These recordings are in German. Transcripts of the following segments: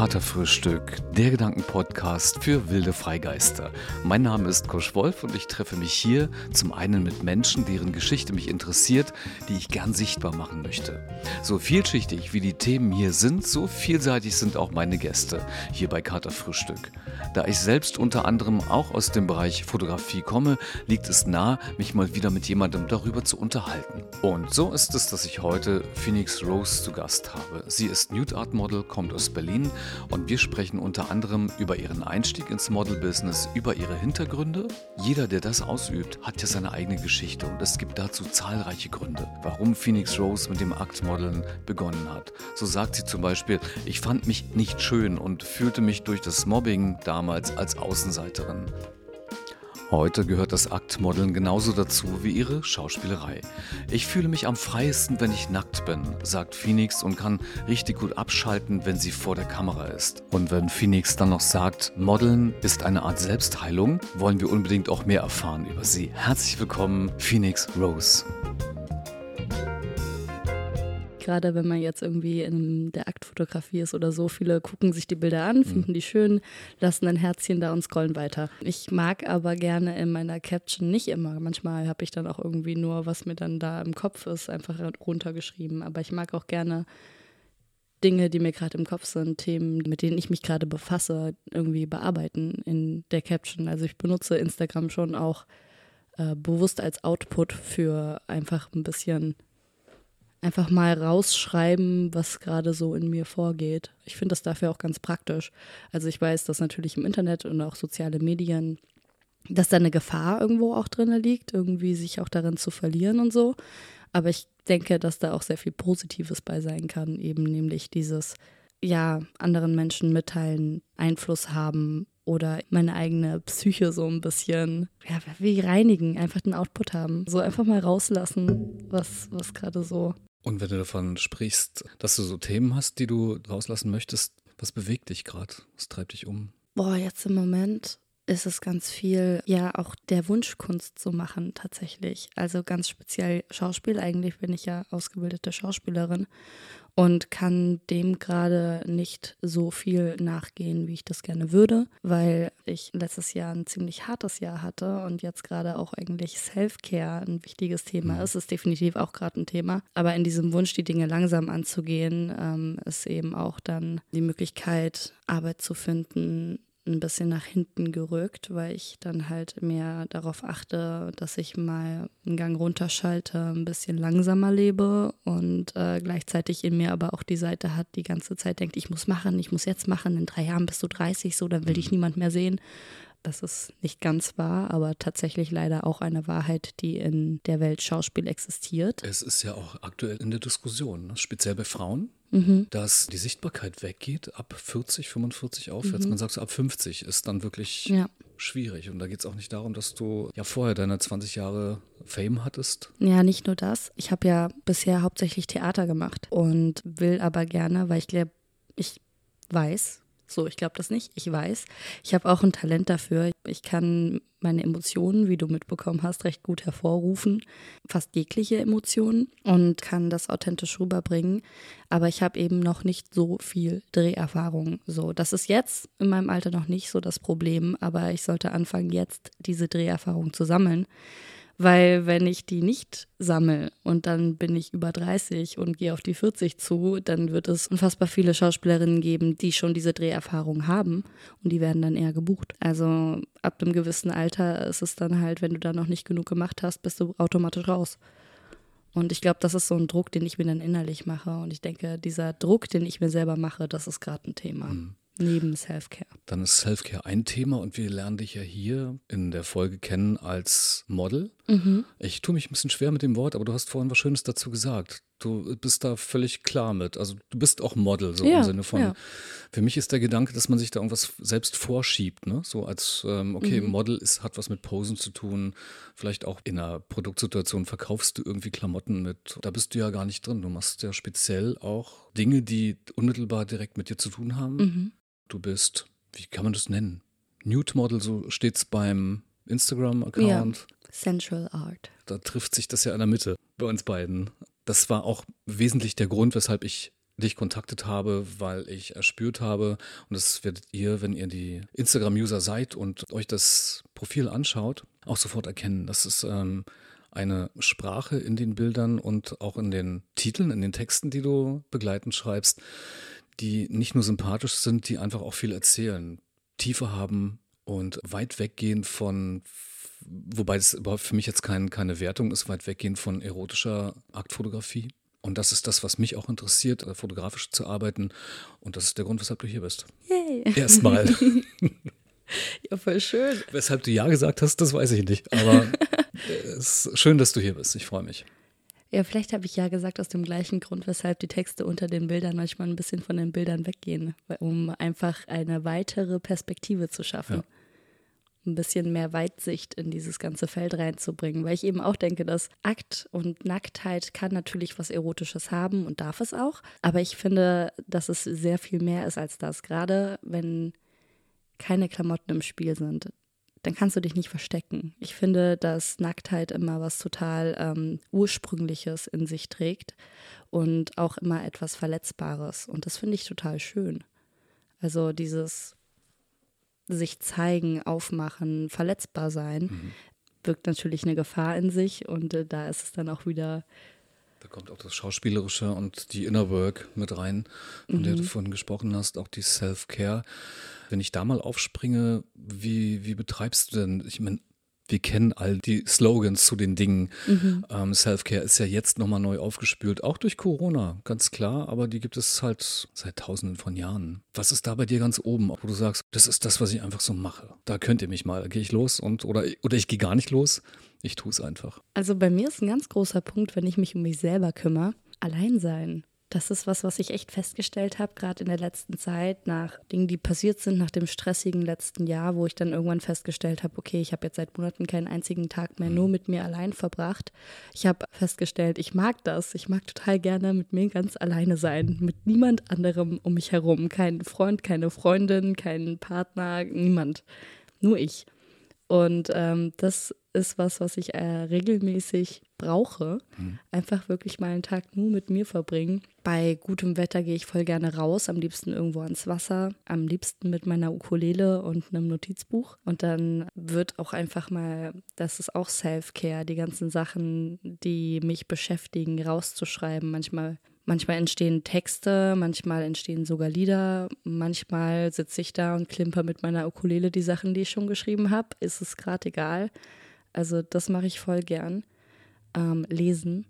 Katerfrühstück, der Gedankenpodcast für wilde Freigeister. Mein Name ist Kosch Wolf und ich treffe mich hier zum einen mit Menschen, deren Geschichte mich interessiert, die ich gern sichtbar machen möchte. So vielschichtig wie die Themen hier sind, so vielseitig sind auch meine Gäste hier bei Katerfrühstück. Da ich selbst unter anderem auch aus dem Bereich Fotografie komme, liegt es nahe, mich mal wieder mit jemandem darüber zu unterhalten. Und so ist es, dass ich heute Phoenix Rose zu Gast habe. Sie ist Nude Art Model, kommt aus Berlin und wir sprechen unter anderem über ihren Einstieg ins Model-Business, über ihre Hintergründe. Jeder, der das ausübt, hat ja seine eigene Geschichte und es gibt dazu zahlreiche Gründe, warum Phoenix Rose mit dem Aktmodeln begonnen hat. So sagt sie zum Beispiel, ich fand mich nicht schön und fühlte mich durch das Mobbing damals als Außenseiterin. Heute gehört das Aktmodeln genauso dazu wie ihre Schauspielerei. Ich fühle mich am freiesten, wenn ich nackt bin, sagt Phoenix und kann richtig gut abschalten, wenn sie vor der Kamera ist. Und wenn Phoenix dann noch sagt, Modeln ist eine Art Selbstheilung, wollen wir unbedingt auch mehr erfahren über sie. Herzlich willkommen, Phoenix Rose gerade wenn man jetzt irgendwie in der Aktfotografie ist oder so. Viele gucken sich die Bilder an, finden mhm. die schön, lassen ein Herzchen da und scrollen weiter. Ich mag aber gerne in meiner Caption nicht immer. Manchmal habe ich dann auch irgendwie nur, was mir dann da im Kopf ist, einfach runtergeschrieben. Aber ich mag auch gerne Dinge, die mir gerade im Kopf sind, Themen, mit denen ich mich gerade befasse, irgendwie bearbeiten in der Caption. Also ich benutze Instagram schon auch äh, bewusst als Output für einfach ein bisschen einfach mal rausschreiben, was gerade so in mir vorgeht. Ich finde das dafür auch ganz praktisch. Also ich weiß, dass natürlich im Internet und auch soziale Medien, dass da eine Gefahr irgendwo auch drin liegt, irgendwie sich auch darin zu verlieren und so. Aber ich denke, dass da auch sehr viel Positives bei sein kann, eben nämlich dieses, ja, anderen Menschen mitteilen, Einfluss haben oder meine eigene Psyche so ein bisschen, ja, wie reinigen, einfach den Output haben. So einfach mal rauslassen, was, was gerade so und wenn du davon sprichst, dass du so Themen hast, die du rauslassen möchtest, was bewegt dich gerade? Was treibt dich um? Boah, jetzt im Moment ist es ganz viel, ja, auch der Wunsch, Kunst zu machen, tatsächlich. Also ganz speziell Schauspiel. Eigentlich bin ich ja ausgebildete Schauspielerin und kann dem gerade nicht so viel nachgehen, wie ich das gerne würde, weil ich letztes Jahr ein ziemlich hartes Jahr hatte und jetzt gerade auch eigentlich Self-Care ein wichtiges Thema mhm. ist. Ist definitiv auch gerade ein Thema. Aber in diesem Wunsch, die Dinge langsam anzugehen, ähm, ist eben auch dann die Möglichkeit, Arbeit zu finden, ein bisschen nach hinten gerückt, weil ich dann halt mehr darauf achte, dass ich mal einen Gang runterschalte, ein bisschen langsamer lebe und äh, gleichzeitig in mir aber auch die Seite hat, die ganze Zeit denkt, ich muss machen, ich muss jetzt machen, in drei Jahren bist du 30, so, dann will dich mhm. niemand mehr sehen. Das ist nicht ganz wahr, aber tatsächlich leider auch eine Wahrheit, die in der Welt Schauspiel existiert. Es ist ja auch aktuell in der Diskussion, ne? speziell bei Frauen mhm. dass die Sichtbarkeit weggeht ab 40, 45 aufwärts. Mhm. Man sagt so, ab 50 ist dann wirklich ja. schwierig. Und da geht es auch nicht darum, dass du ja vorher deine 20 Jahre Fame hattest. Ja, nicht nur das. Ich habe ja bisher hauptsächlich Theater gemacht und will aber gerne, weil ich glaube, ich weiß, so, ich glaube das nicht. Ich weiß. Ich habe auch ein Talent dafür. Ich kann meine Emotionen, wie du mitbekommen hast, recht gut hervorrufen. Fast jegliche Emotionen und kann das authentisch rüberbringen. Aber ich habe eben noch nicht so viel Dreherfahrung. So, das ist jetzt in meinem Alter noch nicht so das Problem, aber ich sollte anfangen, jetzt diese Dreherfahrung zu sammeln. Weil wenn ich die nicht sammle und dann bin ich über 30 und gehe auf die 40 zu, dann wird es unfassbar viele Schauspielerinnen geben, die schon diese Dreherfahrung haben und die werden dann eher gebucht. Also ab einem gewissen Alter ist es dann halt, wenn du da noch nicht genug gemacht hast, bist du automatisch raus. Und ich glaube, das ist so ein Druck, den ich mir dann innerlich mache. Und ich denke, dieser Druck, den ich mir selber mache, das ist gerade ein Thema. Mhm. Neben Self-Care. Dann ist Self-Care ein Thema und wir lernen dich ja hier in der Folge kennen als Model. Mhm. Ich tue mich ein bisschen schwer mit dem Wort, aber du hast vorhin was Schönes dazu gesagt. Du bist da völlig klar mit. Also du bist auch Model, so ja, im Sinne von. Ja. Für mich ist der Gedanke, dass man sich da irgendwas selbst vorschiebt, ne? So als, ähm, okay, mhm. Model ist, hat was mit Posen zu tun. Vielleicht auch in einer Produktsituation verkaufst du irgendwie Klamotten mit. Da bist du ja gar nicht drin. Du machst ja speziell auch Dinge, die unmittelbar direkt mit dir zu tun haben. Mhm du bist, wie kann man das nennen? Nude Model, so steht es beim Instagram-Account. Ja, Sensual Art. Da trifft sich das ja in der Mitte bei uns beiden. Das war auch wesentlich der Grund, weshalb ich dich kontaktet habe, weil ich erspürt habe, und das werdet ihr, wenn ihr die Instagram-User seid und euch das Profil anschaut, auch sofort erkennen. Das ist ähm, eine Sprache in den Bildern und auch in den Titeln, in den Texten, die du begleitend schreibst, die nicht nur sympathisch sind, die einfach auch viel erzählen, Tiefe haben und weit weggehen von, wobei das überhaupt für mich jetzt kein, keine Wertung ist, weit weggehen von erotischer Aktfotografie. Und das ist das, was mich auch interessiert, äh, fotografisch zu arbeiten. Und das ist der Grund, weshalb du hier bist. Yay. Erstmal. ja, voll schön. Weshalb du Ja gesagt hast, das weiß ich nicht. Aber es ist schön, dass du hier bist. Ich freue mich. Ja, vielleicht habe ich ja gesagt aus dem gleichen Grund, weshalb die Texte unter den Bildern manchmal ein bisschen von den Bildern weggehen, um einfach eine weitere Perspektive zu schaffen. Ja. Ein bisschen mehr Weitsicht in dieses ganze Feld reinzubringen, weil ich eben auch denke, dass Akt und Nacktheit kann natürlich was Erotisches haben und darf es auch, aber ich finde, dass es sehr viel mehr ist als das, gerade wenn keine Klamotten im Spiel sind dann kannst du dich nicht verstecken. Ich finde, dass Nacktheit immer was total ähm, Ursprüngliches in sich trägt und auch immer etwas Verletzbares. Und das finde ich total schön. Also dieses sich zeigen, aufmachen, verletzbar sein, mhm. birgt natürlich eine Gefahr in sich und äh, da ist es dann auch wieder da kommt auch das Schauspielerische und die Inner Work mit rein, von mhm. der du mhm. vorhin gesprochen hast, auch die Self-Care. Wenn ich da mal aufspringe, wie, wie betreibst du denn? Ich meine, wir kennen all die Slogans zu den Dingen. Mhm. Ähm, Self-Care ist ja jetzt nochmal neu aufgespült, auch durch Corona, ganz klar, aber die gibt es halt seit tausenden von Jahren. Was ist da bei dir ganz oben, wo du sagst, das ist das, was ich einfach so mache? Da könnt ihr mich mal, gehe ich los und oder, oder ich gehe gar nicht los. Ich tue es einfach. Also bei mir ist ein ganz großer Punkt, wenn ich mich um mich selber kümmere, allein sein. Das ist was, was ich echt festgestellt habe, gerade in der letzten Zeit, nach Dingen, die passiert sind, nach dem stressigen letzten Jahr, wo ich dann irgendwann festgestellt habe, okay, ich habe jetzt seit Monaten keinen einzigen Tag mehr nur mit mir allein verbracht. Ich habe festgestellt, ich mag das. Ich mag total gerne mit mir ganz alleine sein, mit niemand anderem um mich herum. Kein Freund, keine Freundin, kein Partner, niemand. Nur ich. Und ähm, das ist was, was ich äh, regelmäßig brauche. Mhm. Einfach wirklich mal einen Tag nur mit mir verbringen. Bei gutem Wetter gehe ich voll gerne raus, am liebsten irgendwo ans Wasser, am liebsten mit meiner Ukulele und einem Notizbuch. Und dann wird auch einfach mal, das ist auch Self-Care, die ganzen Sachen, die mich beschäftigen, rauszuschreiben. Manchmal Manchmal entstehen Texte, manchmal entstehen sogar Lieder, manchmal sitze ich da und klimper mit meiner Ukulele die Sachen, die ich schon geschrieben habe. Ist es gerade egal. Also das mache ich voll gern. Ähm, lesen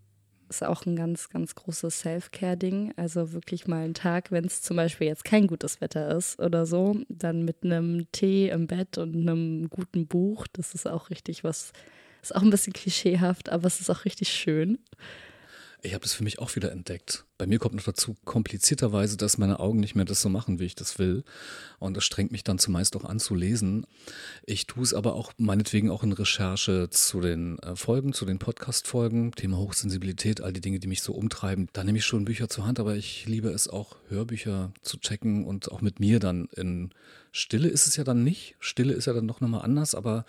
ist auch ein ganz, ganz großes Self-Care-Ding. Also wirklich mal einen Tag, wenn es zum Beispiel jetzt kein gutes Wetter ist oder so, dann mit einem Tee im Bett und einem guten Buch. Das ist auch richtig was, ist auch ein bisschen klischeehaft, aber es ist auch richtig schön. Ich habe es für mich auch wieder entdeckt. Bei mir kommt noch dazu komplizierterweise, dass meine Augen nicht mehr das so machen, wie ich das will. Und das strengt mich dann zumeist auch an zu lesen. Ich tue es aber auch meinetwegen auch in Recherche zu den äh, Folgen, zu den Podcast-Folgen, Thema Hochsensibilität, all die Dinge, die mich so umtreiben. Da nehme ich schon Bücher zur Hand, aber ich liebe es auch, Hörbücher zu checken und auch mit mir dann in Stille ist es ja dann nicht. Stille ist ja dann doch nochmal anders, aber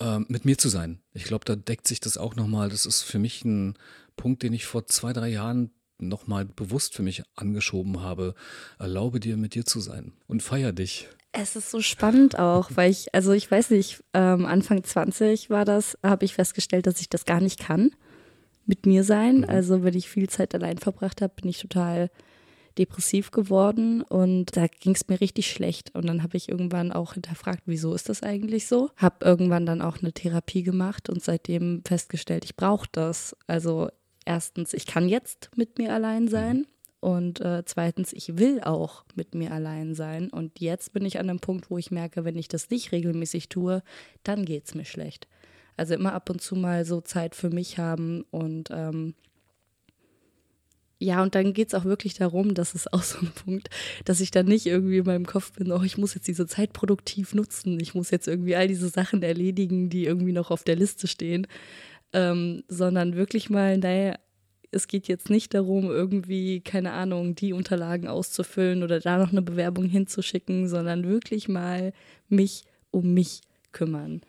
äh, mit mir zu sein. Ich glaube, da deckt sich das auch nochmal. Das ist für mich ein Punkt, den ich vor zwei, drei Jahren nochmal bewusst für mich angeschoben habe. Erlaube dir, mit dir zu sein und feier dich. Es ist so spannend auch, weil ich, also ich weiß nicht, ähm, Anfang 20 war das, habe ich festgestellt, dass ich das gar nicht kann, mit mir sein. Mhm. Also wenn ich viel Zeit allein verbracht habe, bin ich total depressiv geworden und da ging es mir richtig schlecht. Und dann habe ich irgendwann auch hinterfragt, wieso ist das eigentlich so? Habe irgendwann dann auch eine Therapie gemacht und seitdem festgestellt, ich brauche das. Also erstens, ich kann jetzt mit mir allein sein. Und äh, zweitens, ich will auch mit mir allein sein. Und jetzt bin ich an einem Punkt, wo ich merke, wenn ich das nicht regelmäßig tue, dann geht es mir schlecht. Also immer ab und zu mal so Zeit für mich haben und ähm, ja, und dann geht es auch wirklich darum, das ist auch so ein Punkt, dass ich dann nicht irgendwie in meinem Kopf bin, oh, ich muss jetzt diese Zeit produktiv nutzen, ich muss jetzt irgendwie all diese Sachen erledigen, die irgendwie noch auf der Liste stehen, ähm, sondern wirklich mal, naja, es geht jetzt nicht darum, irgendwie, keine Ahnung, die Unterlagen auszufüllen oder da noch eine Bewerbung hinzuschicken, sondern wirklich mal mich um mich kümmern.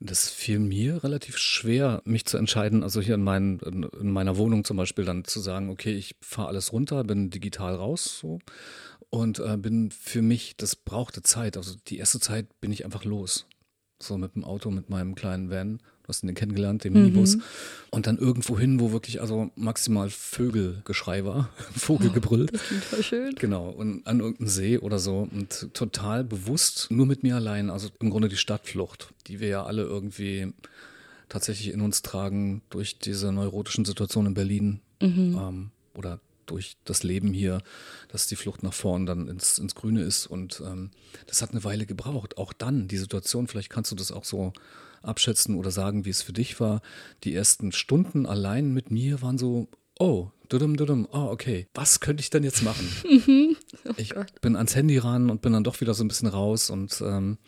Das fiel mir relativ schwer, mich zu entscheiden, also hier in, mein, in meiner Wohnung zum Beispiel dann zu sagen, okay, ich fahre alles runter, bin digital raus so und äh, bin für mich, das brauchte Zeit. Also die erste Zeit bin ich einfach los. So mit dem Auto, mit meinem kleinen Van. Du hast ihn kennengelernt, den Minibus. Mhm. Und dann irgendwo hin, wo wirklich also maximal Vögelgeschrei war, Vogelgebrüll. Oh, das klingt voll schön. Genau, und an irgendeinem See oder so. Und total bewusst, nur mit mir allein. Also im Grunde die Stadtflucht, die wir ja alle irgendwie tatsächlich in uns tragen durch diese neurotischen Situationen in Berlin. Mhm. Ähm, oder durch das Leben hier, dass die Flucht nach vorn dann ins, ins Grüne ist. Und ähm, das hat eine Weile gebraucht. Auch dann, die Situation, vielleicht kannst du das auch so abschätzen oder sagen, wie es für dich war. Die ersten Stunden allein mit mir waren so, oh, dudum, dudum, oh, okay, was könnte ich denn jetzt machen? oh ich bin ans Handy ran und bin dann doch wieder so ein bisschen raus und ähm,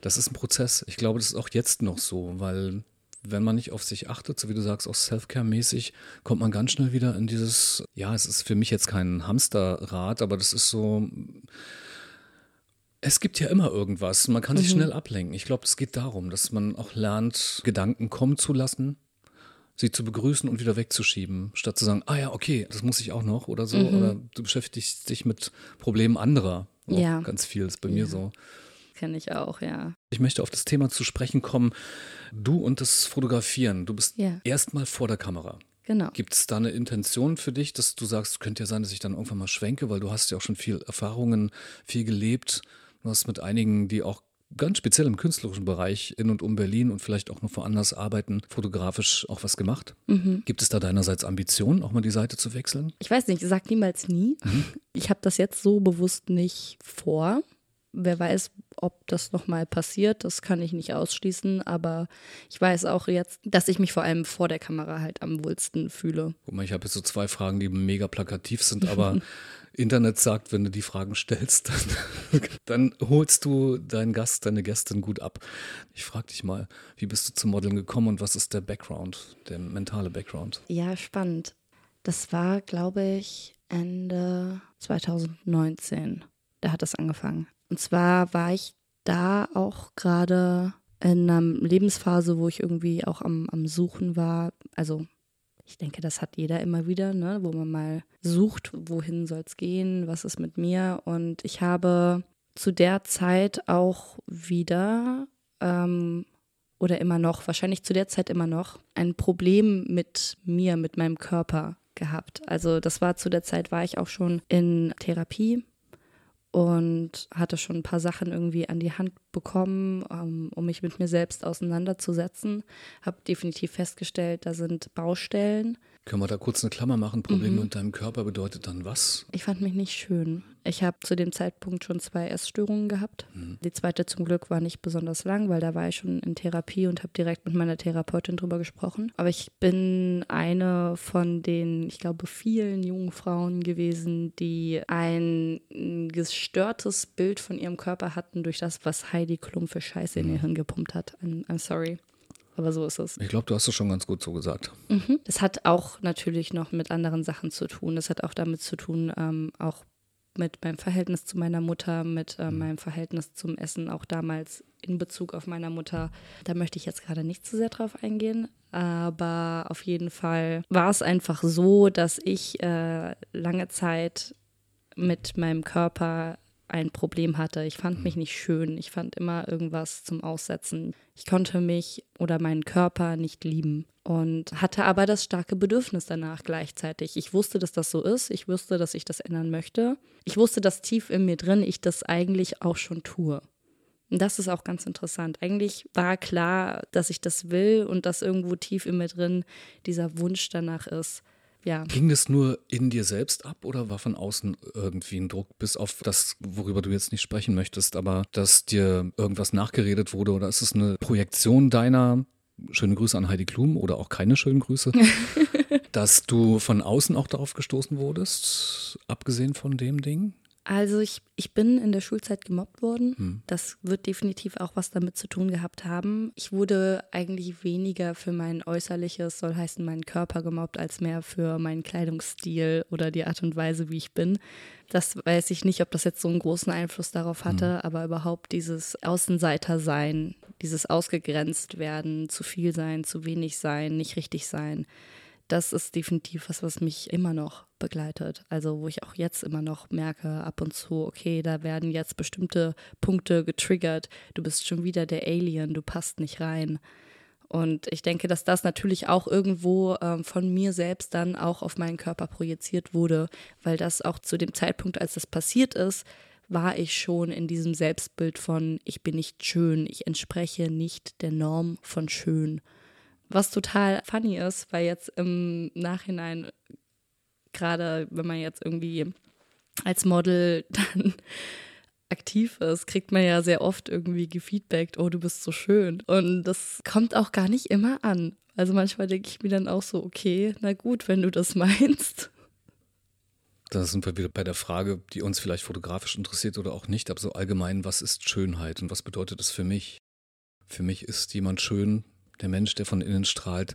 das ist ein Prozess. Ich glaube, das ist auch jetzt noch so, weil wenn man nicht auf sich achtet, so wie du sagst, auch Self-Care-mäßig, kommt man ganz schnell wieder in dieses, ja, es ist für mich jetzt kein Hamsterrad, aber das ist so, es gibt ja immer irgendwas. Man kann sich mhm. schnell ablenken. Ich glaube, es geht darum, dass man auch lernt, Gedanken kommen zu lassen, sie zu begrüßen und wieder wegzuschieben, statt zu sagen, ah ja, okay, das muss ich auch noch oder so. Mhm. Oder du beschäftigst dich mit Problemen anderer. Auch ja. Ganz viel ist bei ja. mir so kenne ich auch, ja. Ich möchte auf das Thema zu sprechen kommen. Du und das Fotografieren. Du bist ja. erstmal vor der Kamera. Genau. Gibt es da eine Intention für dich, dass du sagst, könnte ja sein, dass ich dann irgendwann mal schwenke, weil du hast ja auch schon viel Erfahrungen, viel gelebt. Du hast mit einigen, die auch ganz speziell im künstlerischen Bereich in und um Berlin und vielleicht auch noch woanders arbeiten, fotografisch auch was gemacht. Mhm. Gibt es da deinerseits Ambitionen, auch mal die Seite zu wechseln? Ich weiß nicht, ich sage niemals nie. Mhm. Ich habe das jetzt so bewusst nicht vor wer weiß, ob das nochmal passiert, das kann ich nicht ausschließen, aber ich weiß auch jetzt, dass ich mich vor allem vor der Kamera halt am wohlsten fühle. Guck mal, ich habe jetzt so zwei Fragen, die mega plakativ sind, aber Internet sagt, wenn du die Fragen stellst, dann, dann, holst du deinen Gast, deine Gästin gut ab. Ich frage dich mal, wie bist du zum Modeln gekommen und was ist der Background, der mentale Background? Ja, spannend. Das war, glaube ich, Ende 2019. Da hat das angefangen. Und zwar war ich da auch gerade in einer Lebensphase, wo ich irgendwie auch am, am Suchen war. Also ich denke, das hat jeder immer wieder, ne? wo man mal sucht, wohin soll es gehen, was ist mit mir. Und ich habe zu der Zeit auch wieder ähm, oder immer noch, wahrscheinlich zu der Zeit immer noch, ein Problem mit mir, mit meinem Körper gehabt. Also das war zu der Zeit, war ich auch schon in Therapie und hatte schon ein paar Sachen irgendwie an die Hand bekommen, um, ähm, um mich mit mir selbst auseinanderzusetzen. Habe definitiv festgestellt, da sind Baustellen. Können wir da kurz eine Klammer machen? Probleme mhm. mit deinem Körper bedeutet dann was? Ich fand mich nicht schön. Ich habe zu dem Zeitpunkt schon zwei Essstörungen gehabt. Mhm. Die zweite zum Glück war nicht besonders lang, weil da war ich schon in Therapie und habe direkt mit meiner Therapeutin drüber gesprochen. Aber ich bin eine von den, ich glaube, vielen jungen Frauen gewesen, die ein gestörtes Bild von ihrem Körper hatten durch das, was Heidi Klum für Scheiße in ihr mhm. Hirn gepumpt hat. I'm, I'm sorry. Aber so ist es. Ich glaube, du hast es schon ganz gut so gesagt. Mhm. Das hat auch natürlich noch mit anderen Sachen zu tun. Das hat auch damit zu tun, ähm, auch mit meinem Verhältnis zu meiner Mutter, mit äh, meinem Verhältnis zum Essen, auch damals in Bezug auf meiner Mutter. Da möchte ich jetzt gerade nicht zu sehr drauf eingehen, aber auf jeden Fall war es einfach so, dass ich äh, lange Zeit mit meinem Körper ein Problem hatte. Ich fand mich nicht schön. Ich fand immer irgendwas zum Aussetzen. Ich konnte mich oder meinen Körper nicht lieben und hatte aber das starke Bedürfnis danach gleichzeitig. Ich wusste, dass das so ist. Ich wusste, dass ich das ändern möchte. Ich wusste, dass tief in mir drin ich das eigentlich auch schon tue. Und das ist auch ganz interessant. Eigentlich war klar, dass ich das will und dass irgendwo tief in mir drin dieser Wunsch danach ist, ja. Ging das nur in dir selbst ab oder war von außen irgendwie ein Druck, bis auf das, worüber du jetzt nicht sprechen möchtest, aber dass dir irgendwas nachgeredet wurde oder ist es eine Projektion deiner, schöne Grüße an Heidi Klum oder auch keine schönen Grüße, dass du von außen auch darauf gestoßen wurdest, abgesehen von dem Ding? Also ich, ich bin in der Schulzeit gemobbt worden. Hm. Das wird definitiv auch was damit zu tun gehabt haben. Ich wurde eigentlich weniger für mein Äußerliches, soll heißen meinen Körper gemobbt, als mehr für meinen Kleidungsstil oder die Art und Weise, wie ich bin. Das weiß ich nicht, ob das jetzt so einen großen Einfluss darauf hatte, Hm. aber überhaupt dieses Außenseiter-Sein, dieses ausgegrenzt werden, zu viel sein, zu wenig sein, nicht richtig sein. Das ist definitiv was, was mich immer noch begleitet. Also wo ich auch jetzt immer noch merke, ab und zu, okay, da werden jetzt bestimmte Punkte getriggert. Du bist schon wieder der Alien, du passt nicht rein. Und ich denke, dass das natürlich auch irgendwo ähm, von mir selbst dann auch auf meinen Körper projiziert wurde, weil das auch zu dem Zeitpunkt, als das passiert ist, war ich schon in diesem Selbstbild von, ich bin nicht schön, ich entspreche nicht der Norm von schön. Was total funny ist, weil jetzt im Nachhinein, gerade wenn man jetzt irgendwie als Model dann aktiv ist, kriegt man ja sehr oft irgendwie gefeedbackt, oh, du bist so schön. Und das kommt auch gar nicht immer an. Also manchmal denke ich mir dann auch so, okay, na gut, wenn du das meinst. Da sind wir wieder bei der Frage, die uns vielleicht fotografisch interessiert oder auch nicht, aber so allgemein, was ist Schönheit und was bedeutet das für mich? Für mich ist jemand schön, der Mensch, der von innen strahlt.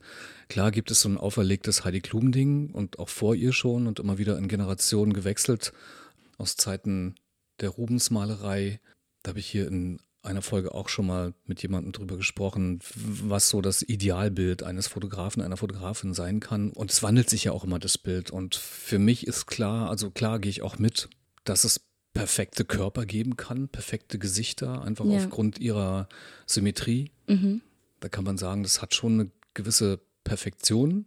Klar gibt es so ein auferlegtes Heidi Klum-Ding und auch vor ihr schon und immer wieder in Generationen gewechselt aus Zeiten der Rubensmalerei. Da habe ich hier in einer Folge auch schon mal mit jemandem drüber gesprochen, was so das Idealbild eines Fotografen, einer Fotografin sein kann. Und es wandelt sich ja auch immer das Bild. Und für mich ist klar, also klar gehe ich auch mit, dass es perfekte Körper geben kann, perfekte Gesichter, einfach Ja. aufgrund ihrer Symmetrie. Mhm. Da kann man sagen, das hat schon eine gewisse Perfektion.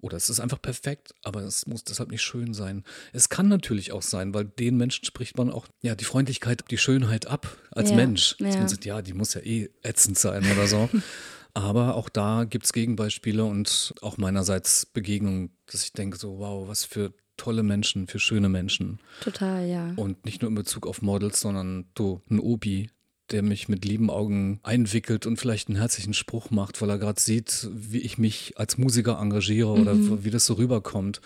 Oder es ist einfach perfekt, aber es muss deshalb nicht schön sein. Es kann natürlich auch sein, weil den Menschen spricht man auch ja die Freundlichkeit, die Schönheit ab als Ja, Mensch. Ja. man sagt, ja, die muss ja eh ätzend sein oder so. aber auch da gibt es Gegenbeispiele und auch meinerseits Begegnungen, dass ich denke so, wow, was für tolle Menschen, für schöne Menschen. Total, ja. Und nicht nur in Bezug auf Models, sondern so ein Obi, der mich mit lieben Augen einwickelt und vielleicht einen herzlichen Spruch macht, weil er gerade sieht, wie ich mich als Musiker engagiere oder Mhm. wie das so rüberkommt.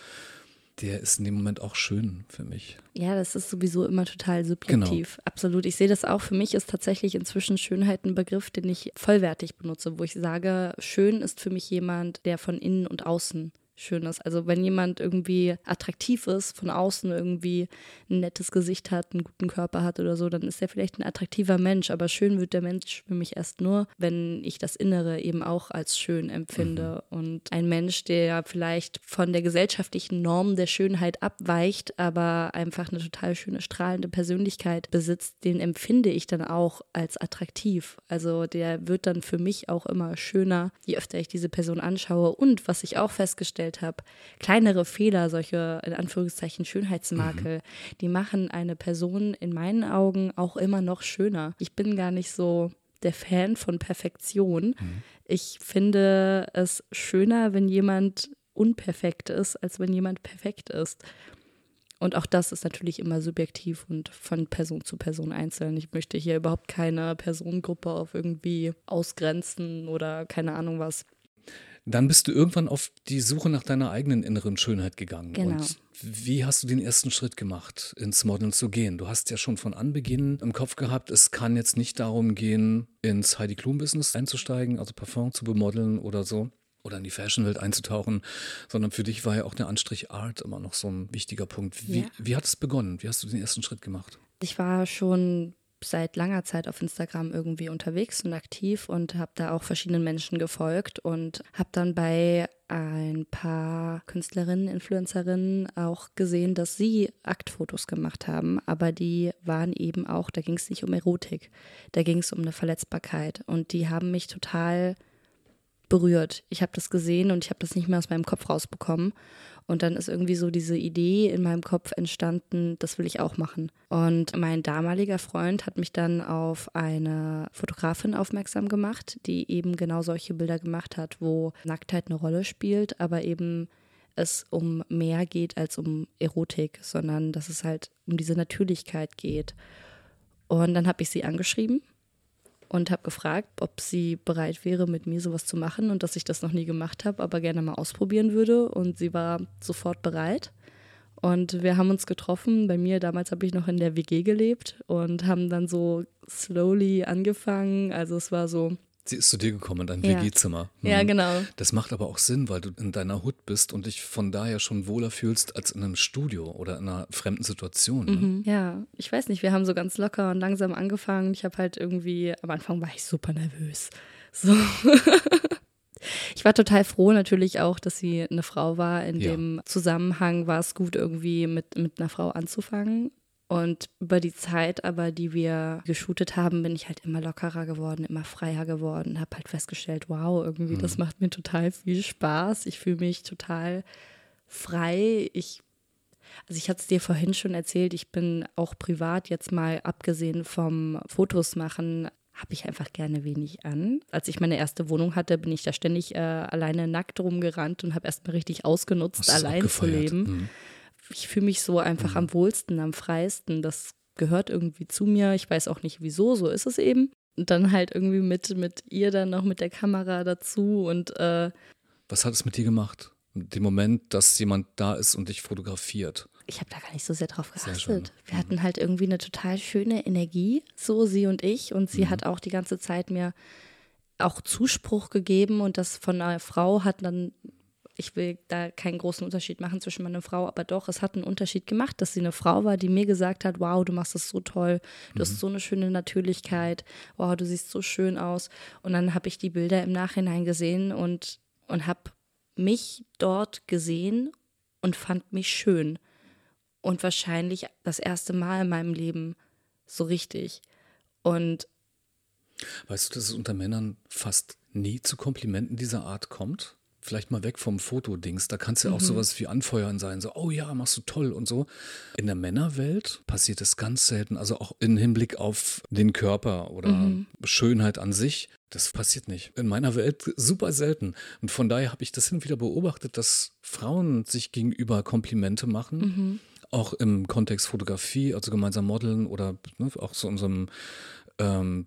Der ist in dem Moment auch schön für mich. Ja, das ist sowieso immer total subjektiv. Absolut. Ich sehe das auch. Für mich ist tatsächlich inzwischen Schönheit ein Begriff, den ich vollwertig benutze, wo ich sage, schön ist für mich jemand, der von innen und außen schön ist. Also wenn jemand irgendwie attraktiv ist, von außen irgendwie ein nettes Gesicht hat, einen guten Körper hat oder so, dann ist er vielleicht ein attraktiver Mensch. Aber schön wird der Mensch für mich erst nur, wenn ich das Innere eben auch als schön empfinde. Und ein Mensch, der vielleicht von der gesellschaftlichen Norm der Schönheit abweicht, aber einfach eine total schöne, strahlende Persönlichkeit besitzt, den empfinde ich dann auch als attraktiv. Also der wird dann für mich auch immer schöner, je öfter ich diese Person anschaue. Und was ich auch festgestellt habe, kleinere Fehler, solche in Anführungszeichen Schönheitsmakel, die machen eine Person in meinen Augen auch immer noch schöner. Ich bin gar nicht so der Fan von Perfektion. Ich finde es schöner, wenn jemand unperfekt ist, als wenn jemand perfekt ist. Und auch das ist natürlich immer subjektiv und von Person zu Person einzeln. Ich möchte hier überhaupt keine Personengruppe auf irgendwie ausgrenzen oder keine Ahnung was. Dann bist du irgendwann auf die Suche nach deiner eigenen inneren Schönheit gegangen. Genau. Und wie hast du den ersten Schritt gemacht, ins Modeln zu gehen? Du hast ja schon von Anbeginn im Kopf gehabt, es kann jetzt nicht darum gehen, ins Heidi Klum-Business einzusteigen, also Parfum zu bemodeln oder so. Oder in die Fashionwelt einzutauchen, sondern für dich war ja auch der Anstrich Art immer noch so ein wichtiger Punkt. Wie, Ja. wie hat es begonnen? Wie hast du den ersten Schritt gemacht? Ich war schon seit langer Zeit auf Instagram irgendwie unterwegs und aktiv und habe da auch verschiedenen Menschen gefolgt und habe dann bei ein paar Künstlerinnen, Influencerinnen auch gesehen, dass sie Aktfotos gemacht haben, aber die waren eben auch, da ging es nicht um Erotik, da ging es um eine Verletzbarkeit und die haben mich total berührt. Ich habe das gesehen und ich habe das nicht mehr aus meinem Kopf rausbekommen. Und dann ist irgendwie so diese Idee in meinem Kopf entstanden, das will ich auch machen. Und mein damaliger Freund hat mich dann auf eine Fotografin aufmerksam gemacht, die eben genau solche Bilder gemacht hat, wo Nacktheit eine Rolle spielt, aber eben es um mehr geht als um Erotik, sondern dass es halt um diese Natürlichkeit geht. Und dann habe ich sie angeschrieben und habe gefragt, ob sie bereit wäre, mit mir sowas zu machen und dass ich das noch nie gemacht habe, aber gerne mal ausprobieren würde. Und sie war sofort bereit. Und wir haben uns getroffen. Bei mir, damals habe ich noch in der WG gelebt und haben dann so slowly angefangen. Also es war so, Sie ist zu dir gekommen in dein Ja. WG-Zimmer. ja Mhm. genau. Das macht aber auch Sinn, weil du in deiner Hut bist und dich von daher schon wohler fühlst als in einem Studio oder in einer fremden Situation. Ne? Mhm. Ja, ich weiß nicht, wir haben so ganz locker und langsam angefangen. Ich habe halt irgendwie, am Anfang war ich super nervös. So. ich war total froh natürlich auch, dass sie eine Frau war. In Ja. dem Zusammenhang war es gut, irgendwie mit, mit einer Frau anzufangen. Und über die Zeit aber, die wir geshootet haben, bin ich halt immer lockerer geworden, immer freier geworden. Habe halt festgestellt, wow, irgendwie, das macht mir total viel Spaß. Ich fühle mich total frei. Ich also ich hatte es dir vorhin schon erzählt, ich bin auch privat jetzt mal abgesehen vom Fotos machen, habe ich einfach gerne wenig an. Als ich meine erste Wohnung hatte, bin ich da ständig äh, alleine nackt rumgerannt und habe erstmal richtig ausgenutzt, allein zu leben. Mhm. Ich fühle mich so einfach am wohlsten, am freisten. Das gehört irgendwie zu mir. Ich weiß auch nicht wieso, so ist es eben. Und dann halt irgendwie mit, mit ihr dann noch mit der Kamera dazu und äh, Was hat es mit dir gemacht? Den Moment, dass jemand da ist und dich fotografiert. ich habe da gar nicht so sehr drauf geachtet. Wir hatten halt irgendwie eine total schöne Energie, so sie und ich. Und sie hat auch die ganze Zeit mir auch Zuspruch gegeben und das von einer Frau hat dann, ich will da keinen großen Unterschied machen zwischen meiner Frau, aber doch, es hat einen Unterschied gemacht, dass sie eine Frau war, die mir gesagt hat, wow, du machst das so toll, du hast so eine schöne Natürlichkeit, wow, du siehst so schön aus. Und dann habe ich die Bilder im Nachhinein gesehen und, und habe mich dort gesehen und fand mich schön und wahrscheinlich das erste Mal in meinem Leben so richtig. Und Weißt du, dass es unter Männern fast nie zu Komplimenten dieser Art kommt? Vielleicht mal weg vom Fotodings. Da kann es ja auch sowas wie Anfeuern sein. So, oh ja, machst du toll und so. In der Männerwelt passiert es ganz selten. Also auch im Hinblick auf den Körper oder Schönheit an sich. Das passiert nicht. In meiner Welt super selten. Und von daher habe ich das hin und wieder beobachtet, dass Frauen sich gegenüber Komplimente machen. Auch im Kontext Fotografie, also gemeinsam modeln oder ne, auch so unserem ähm,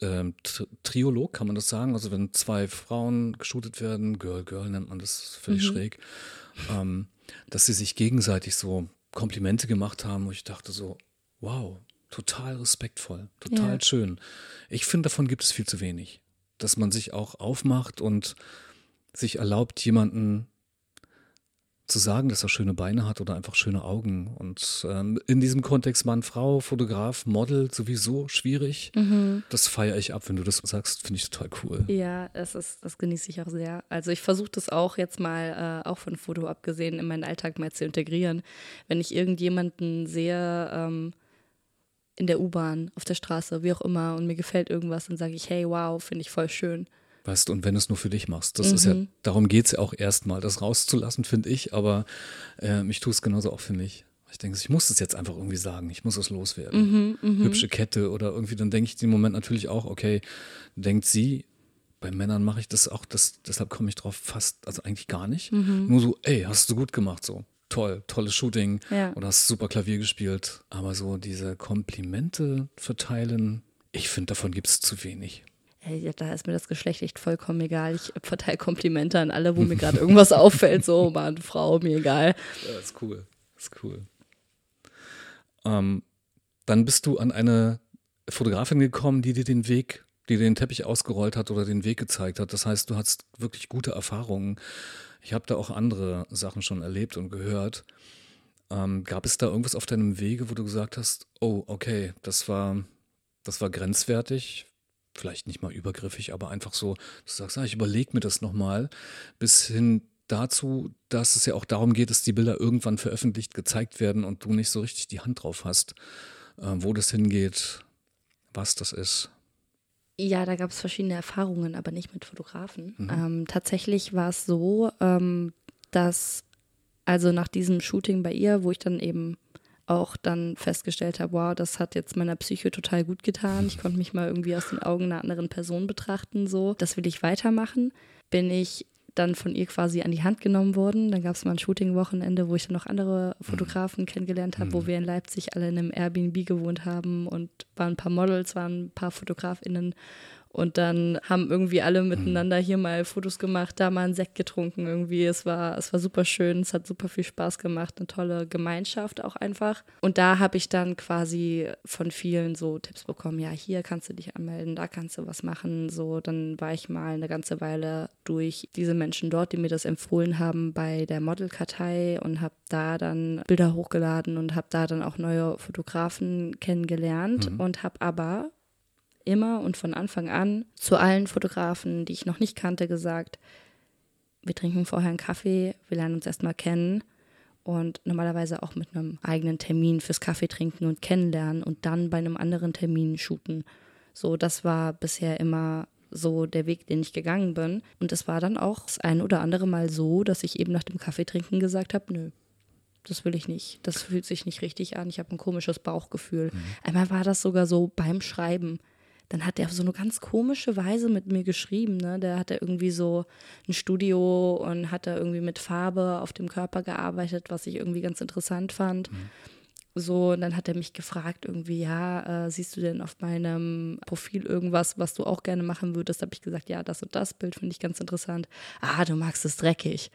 ähm, Triolog, kann man das sagen? Also wenn zwei Frauen geshootet werden, Girl, Girl nennt man das völlig schräg, ähm, dass sie sich gegenseitig so Komplimente gemacht haben, wo ich dachte so, wow, total respektvoll, total Ja. schön. Ich finde, davon gibt es viel zu wenig. Dass man sich auch aufmacht und sich erlaubt, jemanden zu sagen, dass er schöne Beine hat oder einfach schöne Augen. Und ähm, in diesem Kontext Mann, Frau, Fotograf, Model sowieso schwierig. Das feiere ich ab, wenn du das sagst, finde ich total cool. ja, das, ist, das genieße ich auch sehr. Also ich versuche das auch jetzt mal, äh, auch von Foto abgesehen, in meinen Alltag mal zu integrieren. Wenn ich irgendjemanden sehe, ähm, in der U-Bahn, auf der Straße, wie auch immer, und mir gefällt irgendwas, dann sage ich, hey, wow, finde ich voll schön. Weißt du, und wenn du es nur für dich machst, das ist ja, darum geht es ja auch erstmal, das rauszulassen, finde ich, aber äh, ich tue es genauso auch für mich. Ich denke, ich muss es jetzt einfach irgendwie sagen, ich muss es loswerden. Hübsche Kette oder irgendwie, dann denke ich im Moment natürlich auch, okay, denkt sie, bei Männern mache ich das auch, das, deshalb komme ich drauf fast, also eigentlich gar nicht. Nur so, ey, hast du gut gemacht, so. Toll, tolles Shooting Ja. oder hast super Klavier gespielt. Aber so diese Komplimente verteilen, ich finde, davon gibt es zu wenig. Ey, da ist mir das Geschlecht echt vollkommen egal. Ich verteile Komplimente an alle, wo mir gerade irgendwas auffällt. So, Mann, Frau, mir egal. Ja, ist cool. Ist cool. Ähm, dann bist du an eine Fotografin gekommen, die dir den Weg, die dir den Teppich ausgerollt hat oder den Weg gezeigt hat. Das heißt, du hast wirklich gute Erfahrungen. Ich habe da auch andere Sachen schon erlebt und gehört. Ähm, gab es da irgendwas auf deinem Wege, wo du gesagt hast, oh, okay, das war, das war grenzwertig, vielleicht nicht mal übergriffig, aber einfach so, du sagst, ah, ich überlege mir das nochmal, bis hin dazu, dass es ja auch darum geht, dass die Bilder irgendwann veröffentlicht, gezeigt werden und du nicht so richtig die Hand drauf hast, äh, wo das hingeht, was das ist. Ja, da gab es verschiedene Erfahrungen, aber nicht mit Fotografen. Ähm, tatsächlich war es so, ähm, dass also nach diesem Shooting bei ihr, wo ich dann eben auch dann festgestellt habe, wow, das hat jetzt meiner Psyche total gut getan. Ich konnte mich mal irgendwie aus den Augen einer anderen Person betrachten, so. Das will ich weitermachen. Bin ich dann von ihr quasi an die Hand genommen worden. Dann gab es mal ein Shooting-Wochenende, wo ich dann noch andere Fotografen kennengelernt habe, wo wir in Leipzig alle in einem Airbnb gewohnt haben und waren ein paar Models, waren ein paar FotografInnen. Und dann haben irgendwie alle miteinander hier mal Fotos gemacht, da mal einen Sekt getrunken irgendwie. Es war, es war super schön, es hat super viel Spaß gemacht, eine tolle Gemeinschaft auch einfach. Und da habe ich dann quasi von vielen so Tipps bekommen, ja, hier kannst du dich anmelden, da kannst du was machen. So, dann war ich mal eine ganze Weile durch diese Menschen dort, die mir das empfohlen haben, bei der Modelkartei und habe da dann Bilder hochgeladen und habe da dann auch neue Fotografen kennengelernt mhm. und habe aber immer und von Anfang an zu allen Fotografen, die ich noch nicht kannte, gesagt, wir trinken vorher einen Kaffee, wir lernen uns erstmal kennen und normalerweise auch mit einem eigenen Termin fürs Kaffee trinken und kennenlernen und dann bei einem anderen Termin shooten. So, das war bisher immer so der Weg, den ich gegangen bin. Und es war dann auch das ein oder andere Mal so, dass ich eben nach dem Kaffeetrinken gesagt habe, nö, das will ich nicht. Das fühlt sich nicht richtig an. Ich habe ein komisches Bauchgefühl. Mhm. Einmal war das sogar so beim Schreiben dann hat er auf so eine ganz komische Weise mit mir geschrieben. Ne? Der hatte irgendwie so ein Studio und hat da irgendwie mit Farbe auf dem Körper gearbeitet, was ich irgendwie ganz interessant fand. Mhm. So, und dann hat er mich gefragt, irgendwie, ja, äh, siehst du denn auf meinem Profil irgendwas, was du auch gerne machen würdest? Da habe ich gesagt, ja, das und das Bild finde ich ganz interessant. Ah, du magst es dreckig.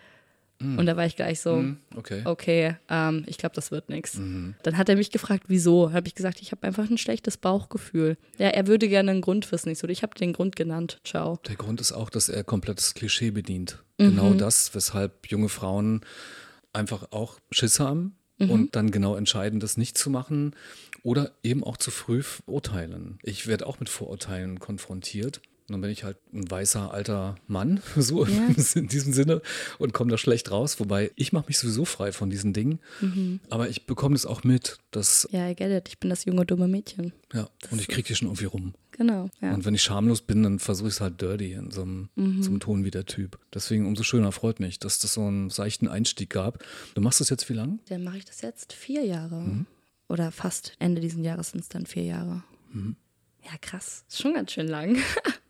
Mhm. Und da war ich gleich so, mhm, okay, okay ähm, ich glaube, das wird nichts. Mhm. Dann hat er mich gefragt, wieso? Habe ich gesagt, ich habe einfach ein schlechtes Bauchgefühl. Ja, er würde gerne einen Grund wissen. Ich so, ich habe den Grund genannt. Ciao. Der Grund ist auch, dass er komplettes Klischee bedient. Genau mhm. das, weshalb junge Frauen einfach auch Schiss haben mhm. und dann genau entscheiden, das nicht zu machen oder eben auch zu früh urteilen. Ich werde auch mit Vorurteilen konfrontiert dann bin ich halt ein weißer alter Mann, so ja. in diesem Sinne, und komme da schlecht raus. Wobei ich mache mich sowieso frei von diesen Dingen. Mhm. Aber ich bekomme das auch mit, dass. Ja, I get it. Ich bin das junge, dumme Mädchen. Ja, das und ich kriege die schon irgendwie rum. Genau. Ja. Und wenn ich schamlos bin, dann versuche ich es halt dirty in so einem, mhm. so einem Ton wie der Typ. Deswegen umso schöner freut mich, dass das so einen seichten Einstieg gab. Du machst das jetzt wie lang? Dann mache ich das jetzt vier Jahre. Mhm. Oder fast Ende dieses Jahres sind es dann vier Jahre. Mhm. Ja, krass. Ist schon ganz schön lang.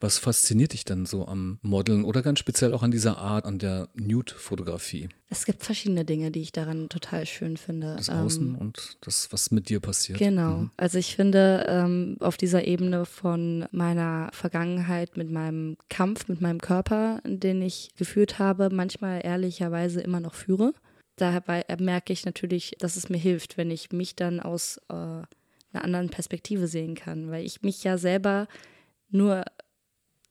Was fasziniert dich denn so am Modeln oder ganz speziell auch an dieser Art, an der Nude-Fotografie? Es gibt verschiedene Dinge, die ich daran total schön finde. Das Außen ähm, und das, was mit dir passiert. Genau. Mhm. Also ich finde, ähm, auf dieser Ebene von meiner Vergangenheit mit meinem Kampf, mit meinem Körper, den ich geführt habe, manchmal ehrlicherweise immer noch führe. Dabei merke ich natürlich, dass es mir hilft, wenn ich mich dann aus äh, einer anderen Perspektive sehen kann, weil ich mich ja selber nur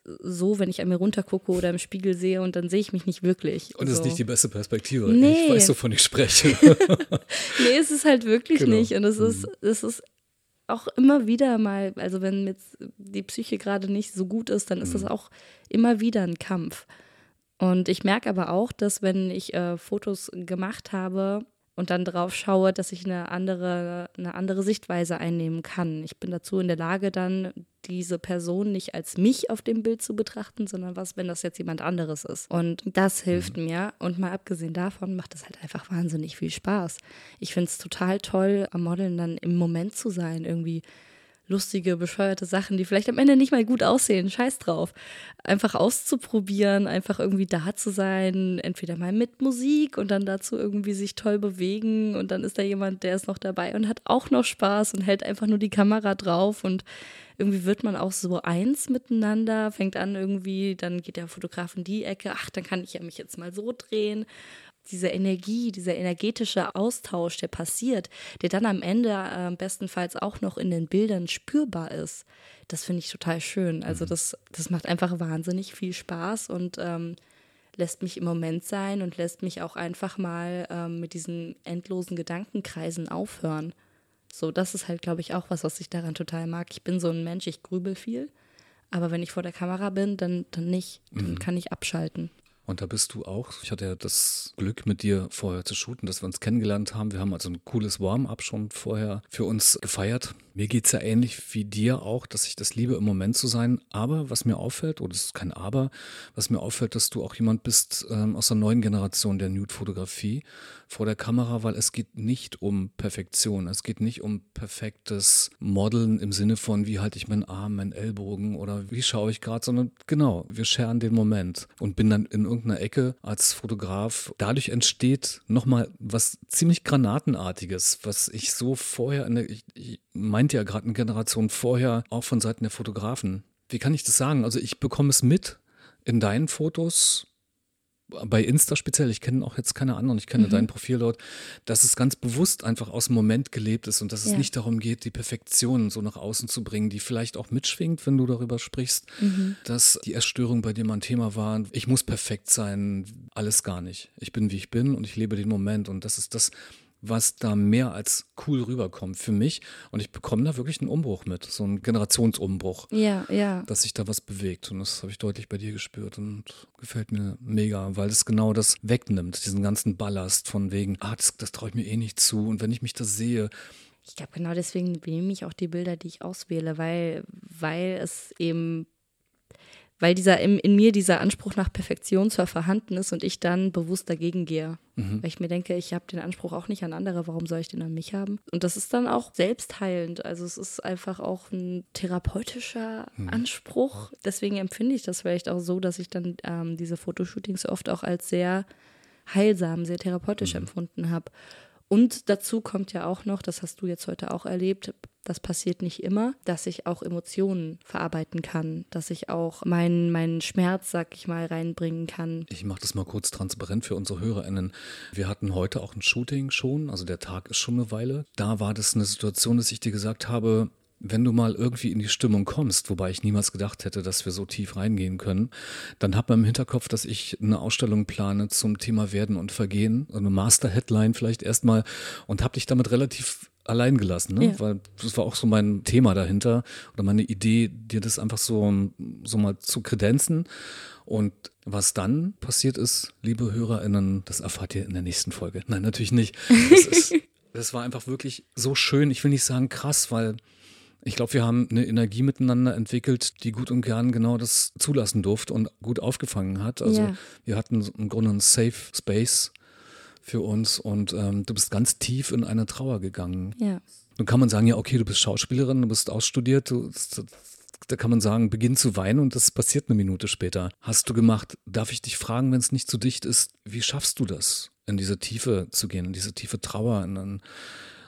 so, wenn ich an mir runtergucke oder im Spiegel sehe und dann sehe ich mich nicht wirklich. Und das so. ist nicht die beste Perspektive. Nee. Ich weiß, wovon ich spreche. nee, es ist halt wirklich genau. nicht. Und es ist, mhm. es ist auch immer wieder mal, also wenn jetzt die Psyche gerade nicht so gut ist, dann ist das mhm. auch immer wieder ein Kampf. Und ich merke aber auch, dass wenn ich äh, Fotos gemacht habe, und dann drauf schaue, dass ich eine andere, eine andere Sichtweise einnehmen kann. Ich bin dazu in der Lage, dann diese Person nicht als mich auf dem Bild zu betrachten, sondern was, wenn das jetzt jemand anderes ist. Und das hilft mhm. mir. Und mal abgesehen davon macht es halt einfach wahnsinnig viel Spaß. Ich finde es total toll, am Modeln dann im Moment zu sein, irgendwie lustige, bescheuerte Sachen, die vielleicht am Ende nicht mal gut aussehen. Scheiß drauf. Einfach auszuprobieren, einfach irgendwie da zu sein, entweder mal mit Musik und dann dazu irgendwie sich toll bewegen und dann ist da jemand, der ist noch dabei und hat auch noch Spaß und hält einfach nur die Kamera drauf und irgendwie wird man auch so eins miteinander, fängt an irgendwie, dann geht der Fotograf in die Ecke, ach, dann kann ich ja mich jetzt mal so drehen diese Energie, dieser energetische Austausch, der passiert, der dann am Ende äh, bestenfalls auch noch in den Bildern spürbar ist, das finde ich total schön. Also mhm. das, das macht einfach wahnsinnig viel Spaß und ähm, lässt mich im Moment sein und lässt mich auch einfach mal ähm, mit diesen endlosen Gedankenkreisen aufhören. So, das ist halt, glaube ich, auch was, was ich daran total mag. Ich bin so ein Mensch, ich grübel viel. Aber wenn ich vor der Kamera bin, dann, dann nicht. Dann mhm. kann ich abschalten. Und da bist du auch. Ich hatte ja das Glück, mit dir vorher zu shooten, dass wir uns kennengelernt haben. Wir haben also ein cooles Warm-up schon vorher für uns gefeiert. Mir geht es ja ähnlich wie dir auch, dass ich das liebe, im Moment zu sein. Aber was mir auffällt, oder es ist kein Aber, was mir auffällt, dass du auch jemand bist ähm, aus der neuen Generation der Nude-Fotografie vor der Kamera, weil es geht nicht um Perfektion. Es geht nicht um perfektes Modeln im Sinne von, wie halte ich meinen Arm, meinen Ellbogen oder wie schaue ich gerade, sondern genau, wir scheren den Moment und bin dann in irgendeiner Ecke als Fotograf. Dadurch entsteht nochmal was ziemlich Granatenartiges, was ich so vorher, in der, ich, ich meinte ja gerade eine Generation vorher, auch von Seiten der Fotografen wie kann ich das sagen? Also ich bekomme es mit in deinen Fotos, bei Insta speziell, ich kenne auch jetzt keine anderen, ich kenne mhm. dein Profil dort, dass es ganz bewusst einfach aus dem Moment gelebt ist und dass es ja. nicht darum geht, die Perfektion so nach außen zu bringen, die vielleicht auch mitschwingt, wenn du darüber sprichst, mhm. dass die Essstörung bei dir mal ein Thema war. Ich muss perfekt sein, alles gar nicht. Ich bin, wie ich bin und ich lebe den Moment und das ist das, was da mehr als cool rüberkommt für mich. Und ich bekomme da wirklich einen Umbruch mit, so einen Generationsumbruch. Ja, ja. Dass sich da was bewegt. Und das habe ich deutlich bei dir gespürt und gefällt mir mega, weil es genau das wegnimmt, diesen ganzen Ballast von wegen, ah, das, das traue ich mir eh nicht zu. Und wenn ich mich da sehe, ich glaube, genau deswegen nehme ich auch die Bilder, die ich auswähle, weil, weil es eben weil dieser in, in, mir dieser Anspruch nach Perfektion zwar vorhanden ist und ich dann bewusst dagegen gehe. Mhm. Weil ich mir denke, ich habe den Anspruch auch nicht an andere, warum soll ich den an mich haben? Und das ist dann auch selbstheilend. Also es ist einfach auch ein therapeutischer mhm. Anspruch. Deswegen empfinde ich das vielleicht auch so, dass ich dann ähm, diese Fotoshootings oft auch als sehr heilsam, sehr therapeutisch mhm. empfunden habe. Und dazu kommt ja auch noch, das hast du jetzt heute auch erlebt, das passiert nicht immer, dass ich auch Emotionen verarbeiten kann, dass ich auch meinen, meinen Schmerz, sag ich mal, reinbringen kann. Ich mache das mal kurz transparent für unsere HörerInnen. Wir hatten heute auch ein Shooting schon, also der Tag ist schon eine Weile. Da war das eine Situation, dass ich dir gesagt habe, wenn du mal irgendwie in die Stimmung kommst, wobei ich niemals gedacht hätte, dass wir so tief reingehen können, dann hab man im Hinterkopf, dass ich eine Ausstellung plane zum Thema Werden und Vergehen, eine Master-Headline vielleicht erstmal und hab dich damit relativ allein gelassen, ne? Ja. weil das war auch so mein Thema dahinter oder meine Idee, dir das einfach so, so mal zu kredenzen. Und was dann passiert ist, liebe HörerInnen, das erfahrt ihr in der nächsten Folge. Nein, natürlich nicht. Das, ist, das war einfach wirklich so schön. Ich will nicht sagen krass, weil ich glaube, wir haben eine Energie miteinander entwickelt, die gut und gern genau das zulassen durfte und gut aufgefangen hat. Also ja. wir hatten im Grunde einen Safe Space für uns und ähm, du bist ganz tief in eine Trauer gegangen. Ja. Nun kann man sagen, ja, okay, du bist Schauspielerin, du bist ausstudiert, du, da kann man sagen, beginn zu weinen und das passiert eine Minute später. Hast du gemacht, darf ich dich fragen, wenn es nicht zu dicht ist, wie schaffst du das, in diese Tiefe zu gehen, in diese tiefe Trauer? In, in,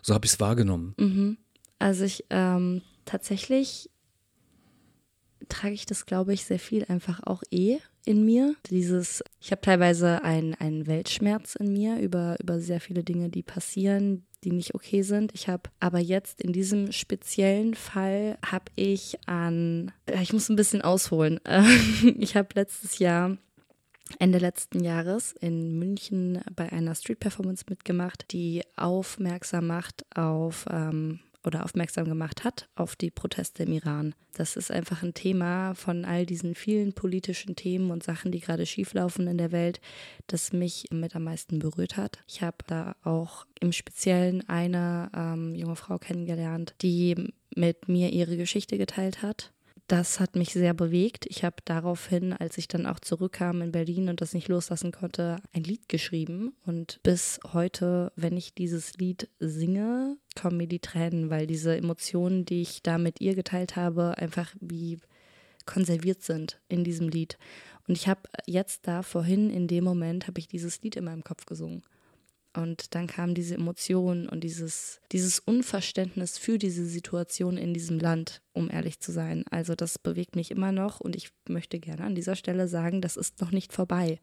so habe ich es wahrgenommen. Mhm. Also ich ähm, tatsächlich trage ich das, glaube ich, sehr viel einfach auch eh in mir. Dieses, ich habe teilweise einen Weltschmerz in mir über, über sehr viele Dinge, die passieren, die nicht okay sind. Ich habe aber jetzt in diesem speziellen Fall habe ich an, ich muss ein bisschen ausholen. Ich habe letztes Jahr Ende letzten Jahres in München bei einer Street Performance mitgemacht, die aufmerksam macht auf ähm, oder aufmerksam gemacht hat auf die Proteste im Iran. Das ist einfach ein Thema von all diesen vielen politischen Themen und Sachen, die gerade schieflaufen in der Welt, das mich mit am meisten berührt hat. Ich habe da auch im Speziellen eine ähm, junge Frau kennengelernt, die mit mir ihre Geschichte geteilt hat das hat mich sehr bewegt. Ich habe daraufhin, als ich dann auch zurückkam in Berlin und das nicht loslassen konnte, ein Lied geschrieben. Und bis heute, wenn ich dieses Lied singe, kommen mir die Tränen, weil diese Emotionen, die ich da mit ihr geteilt habe, einfach wie konserviert sind in diesem Lied. Und ich habe jetzt da vorhin, in dem Moment, habe ich dieses Lied in meinem Kopf gesungen. Und dann kam diese Emotion und dieses, dieses Unverständnis für diese Situation in diesem Land, um ehrlich zu sein. Also das bewegt mich immer noch und ich möchte gerne an dieser Stelle sagen, das ist noch nicht vorbei.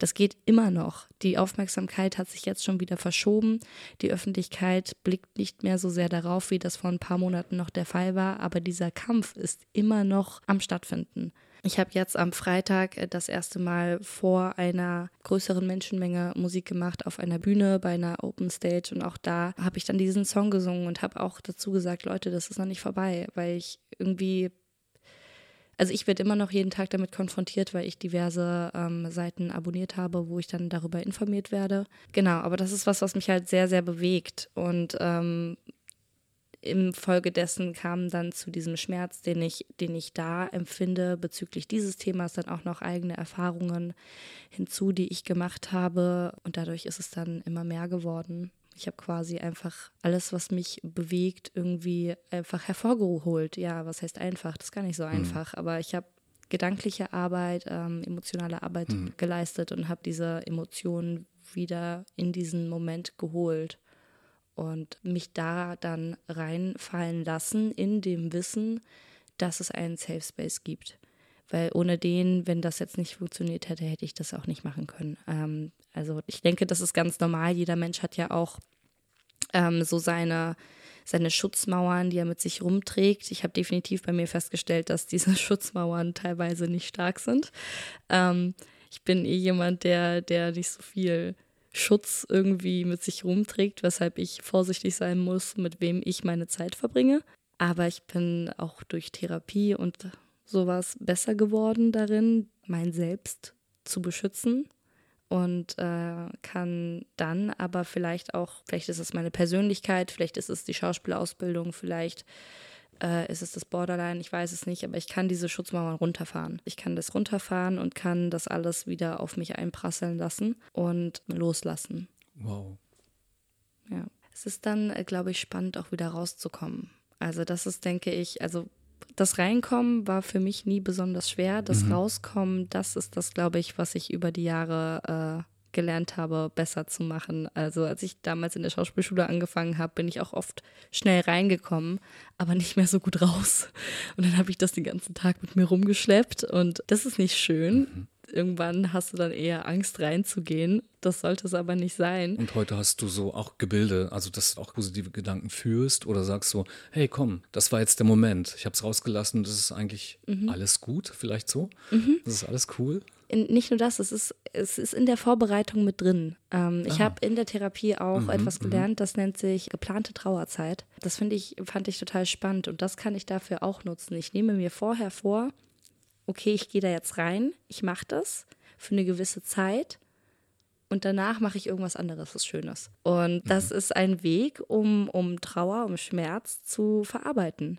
Das geht immer noch. Die Aufmerksamkeit hat sich jetzt schon wieder verschoben. Die Öffentlichkeit blickt nicht mehr so sehr darauf, wie das vor ein paar Monaten noch der Fall war. Aber dieser Kampf ist immer noch am Stattfinden. Ich habe jetzt am Freitag äh, das erste Mal vor einer größeren Menschenmenge Musik gemacht auf einer Bühne bei einer Open Stage und auch da habe ich dann diesen Song gesungen und habe auch dazu gesagt, Leute, das ist noch nicht vorbei, weil ich irgendwie also ich werde immer noch jeden Tag damit konfrontiert, weil ich diverse ähm, Seiten abonniert habe, wo ich dann darüber informiert werde. Genau, aber das ist was, was mich halt sehr, sehr bewegt. Und ähm, im Folge dessen kam dann zu diesem Schmerz, den ich, den ich da empfinde bezüglich dieses Themas, dann auch noch eigene Erfahrungen hinzu, die ich gemacht habe. Und dadurch ist es dann immer mehr geworden. Ich habe quasi einfach alles, was mich bewegt, irgendwie einfach hervorgeholt. Ja, was heißt einfach? Das ist gar nicht so mhm. einfach. Mhm. Aber ich habe gedankliche Arbeit, ähm, emotionale Arbeit mhm. geleistet und habe diese Emotionen wieder in diesen Moment geholt und mich da dann reinfallen lassen in dem Wissen, dass es einen Safe Space gibt. Weil ohne den, wenn das jetzt nicht funktioniert hätte, hätte ich das auch nicht machen können. Ähm, also ich denke, das ist ganz normal. Jeder Mensch hat ja auch ähm, so seine, seine Schutzmauern, die er mit sich rumträgt. Ich habe definitiv bei mir festgestellt, dass diese Schutzmauern teilweise nicht stark sind. Ähm, ich bin eh jemand, der, der nicht so viel Schutz irgendwie mit sich rumträgt, weshalb ich vorsichtig sein muss, mit wem ich meine Zeit verbringe. Aber ich bin auch durch Therapie und sowas besser geworden darin, mein Selbst zu beschützen und äh, kann dann aber vielleicht auch, vielleicht ist es meine Persönlichkeit, vielleicht ist es die Schauspielausbildung, vielleicht äh, ist es das Borderline, ich weiß es nicht, aber ich kann diese Schutzmauern runterfahren. Ich kann das runterfahren und kann das alles wieder auf mich einprasseln lassen und loslassen. Wow. Ja. Es ist dann, äh, glaube ich, spannend, auch wieder rauszukommen. Also das ist, denke ich, also das Reinkommen war für mich nie besonders schwer. Das mhm. Rauskommen, das ist das, glaube ich, was ich über die Jahre äh, gelernt habe, besser zu machen. Also als ich damals in der Schauspielschule angefangen habe, bin ich auch oft schnell reingekommen, aber nicht mehr so gut raus. Und dann habe ich das den ganzen Tag mit mir rumgeschleppt und das ist nicht schön. Mhm. Irgendwann hast du dann eher Angst reinzugehen. Das sollte es aber nicht sein. Und heute hast du so auch Gebilde, also dass du auch positive Gedanken führst oder sagst so, hey komm, das war jetzt der Moment. Ich habe es rausgelassen, das ist eigentlich mhm. alles gut, vielleicht so. Mhm. Das ist alles cool in, nicht nur das, es ist, es ist in der Vorbereitung mit drin. Ähm, ich habe in der Therapie auch mhm, etwas mhm. gelernt, das nennt sich geplante Trauerzeit. Das finde ich, fand ich total spannend und das kann ich dafür auch nutzen. Ich nehme mir vorher vor, okay, ich gehe da jetzt rein, ich mache das für eine gewisse Zeit und danach mache ich irgendwas anderes, was Schönes. Und das mhm. ist ein Weg, um, um Trauer, um Schmerz zu verarbeiten.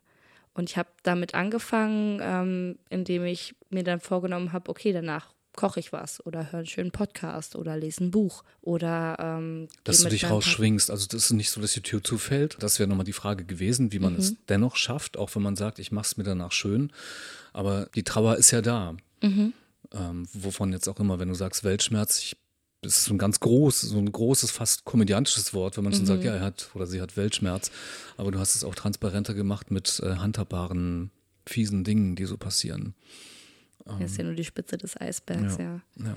Und ich habe damit angefangen, ähm, indem ich mir dann vorgenommen habe, okay, danach koche ich was oder höre einen schönen Podcast oder lese ein Buch oder ähm, dass du dich rausschwingst. Also das ist nicht so, dass die Tür zufällt. Das wäre nochmal die Frage gewesen, wie man mhm. es dennoch schafft, auch wenn man sagt, ich mache es mir danach schön. Aber die Trauer ist ja da. Mhm. Ähm, wovon jetzt auch immer, wenn du sagst Weltschmerz, ich, das ist so ein ganz groß, so ein großes, fast komödiantisches Wort, wenn man mhm. schon sagt, ja, er hat oder sie hat Weltschmerz. Aber du hast es auch transparenter gemacht mit äh, handhabbaren, fiesen Dingen, die so passieren. Das ist ja nur die Spitze des Eisbergs, ja. ja. ja.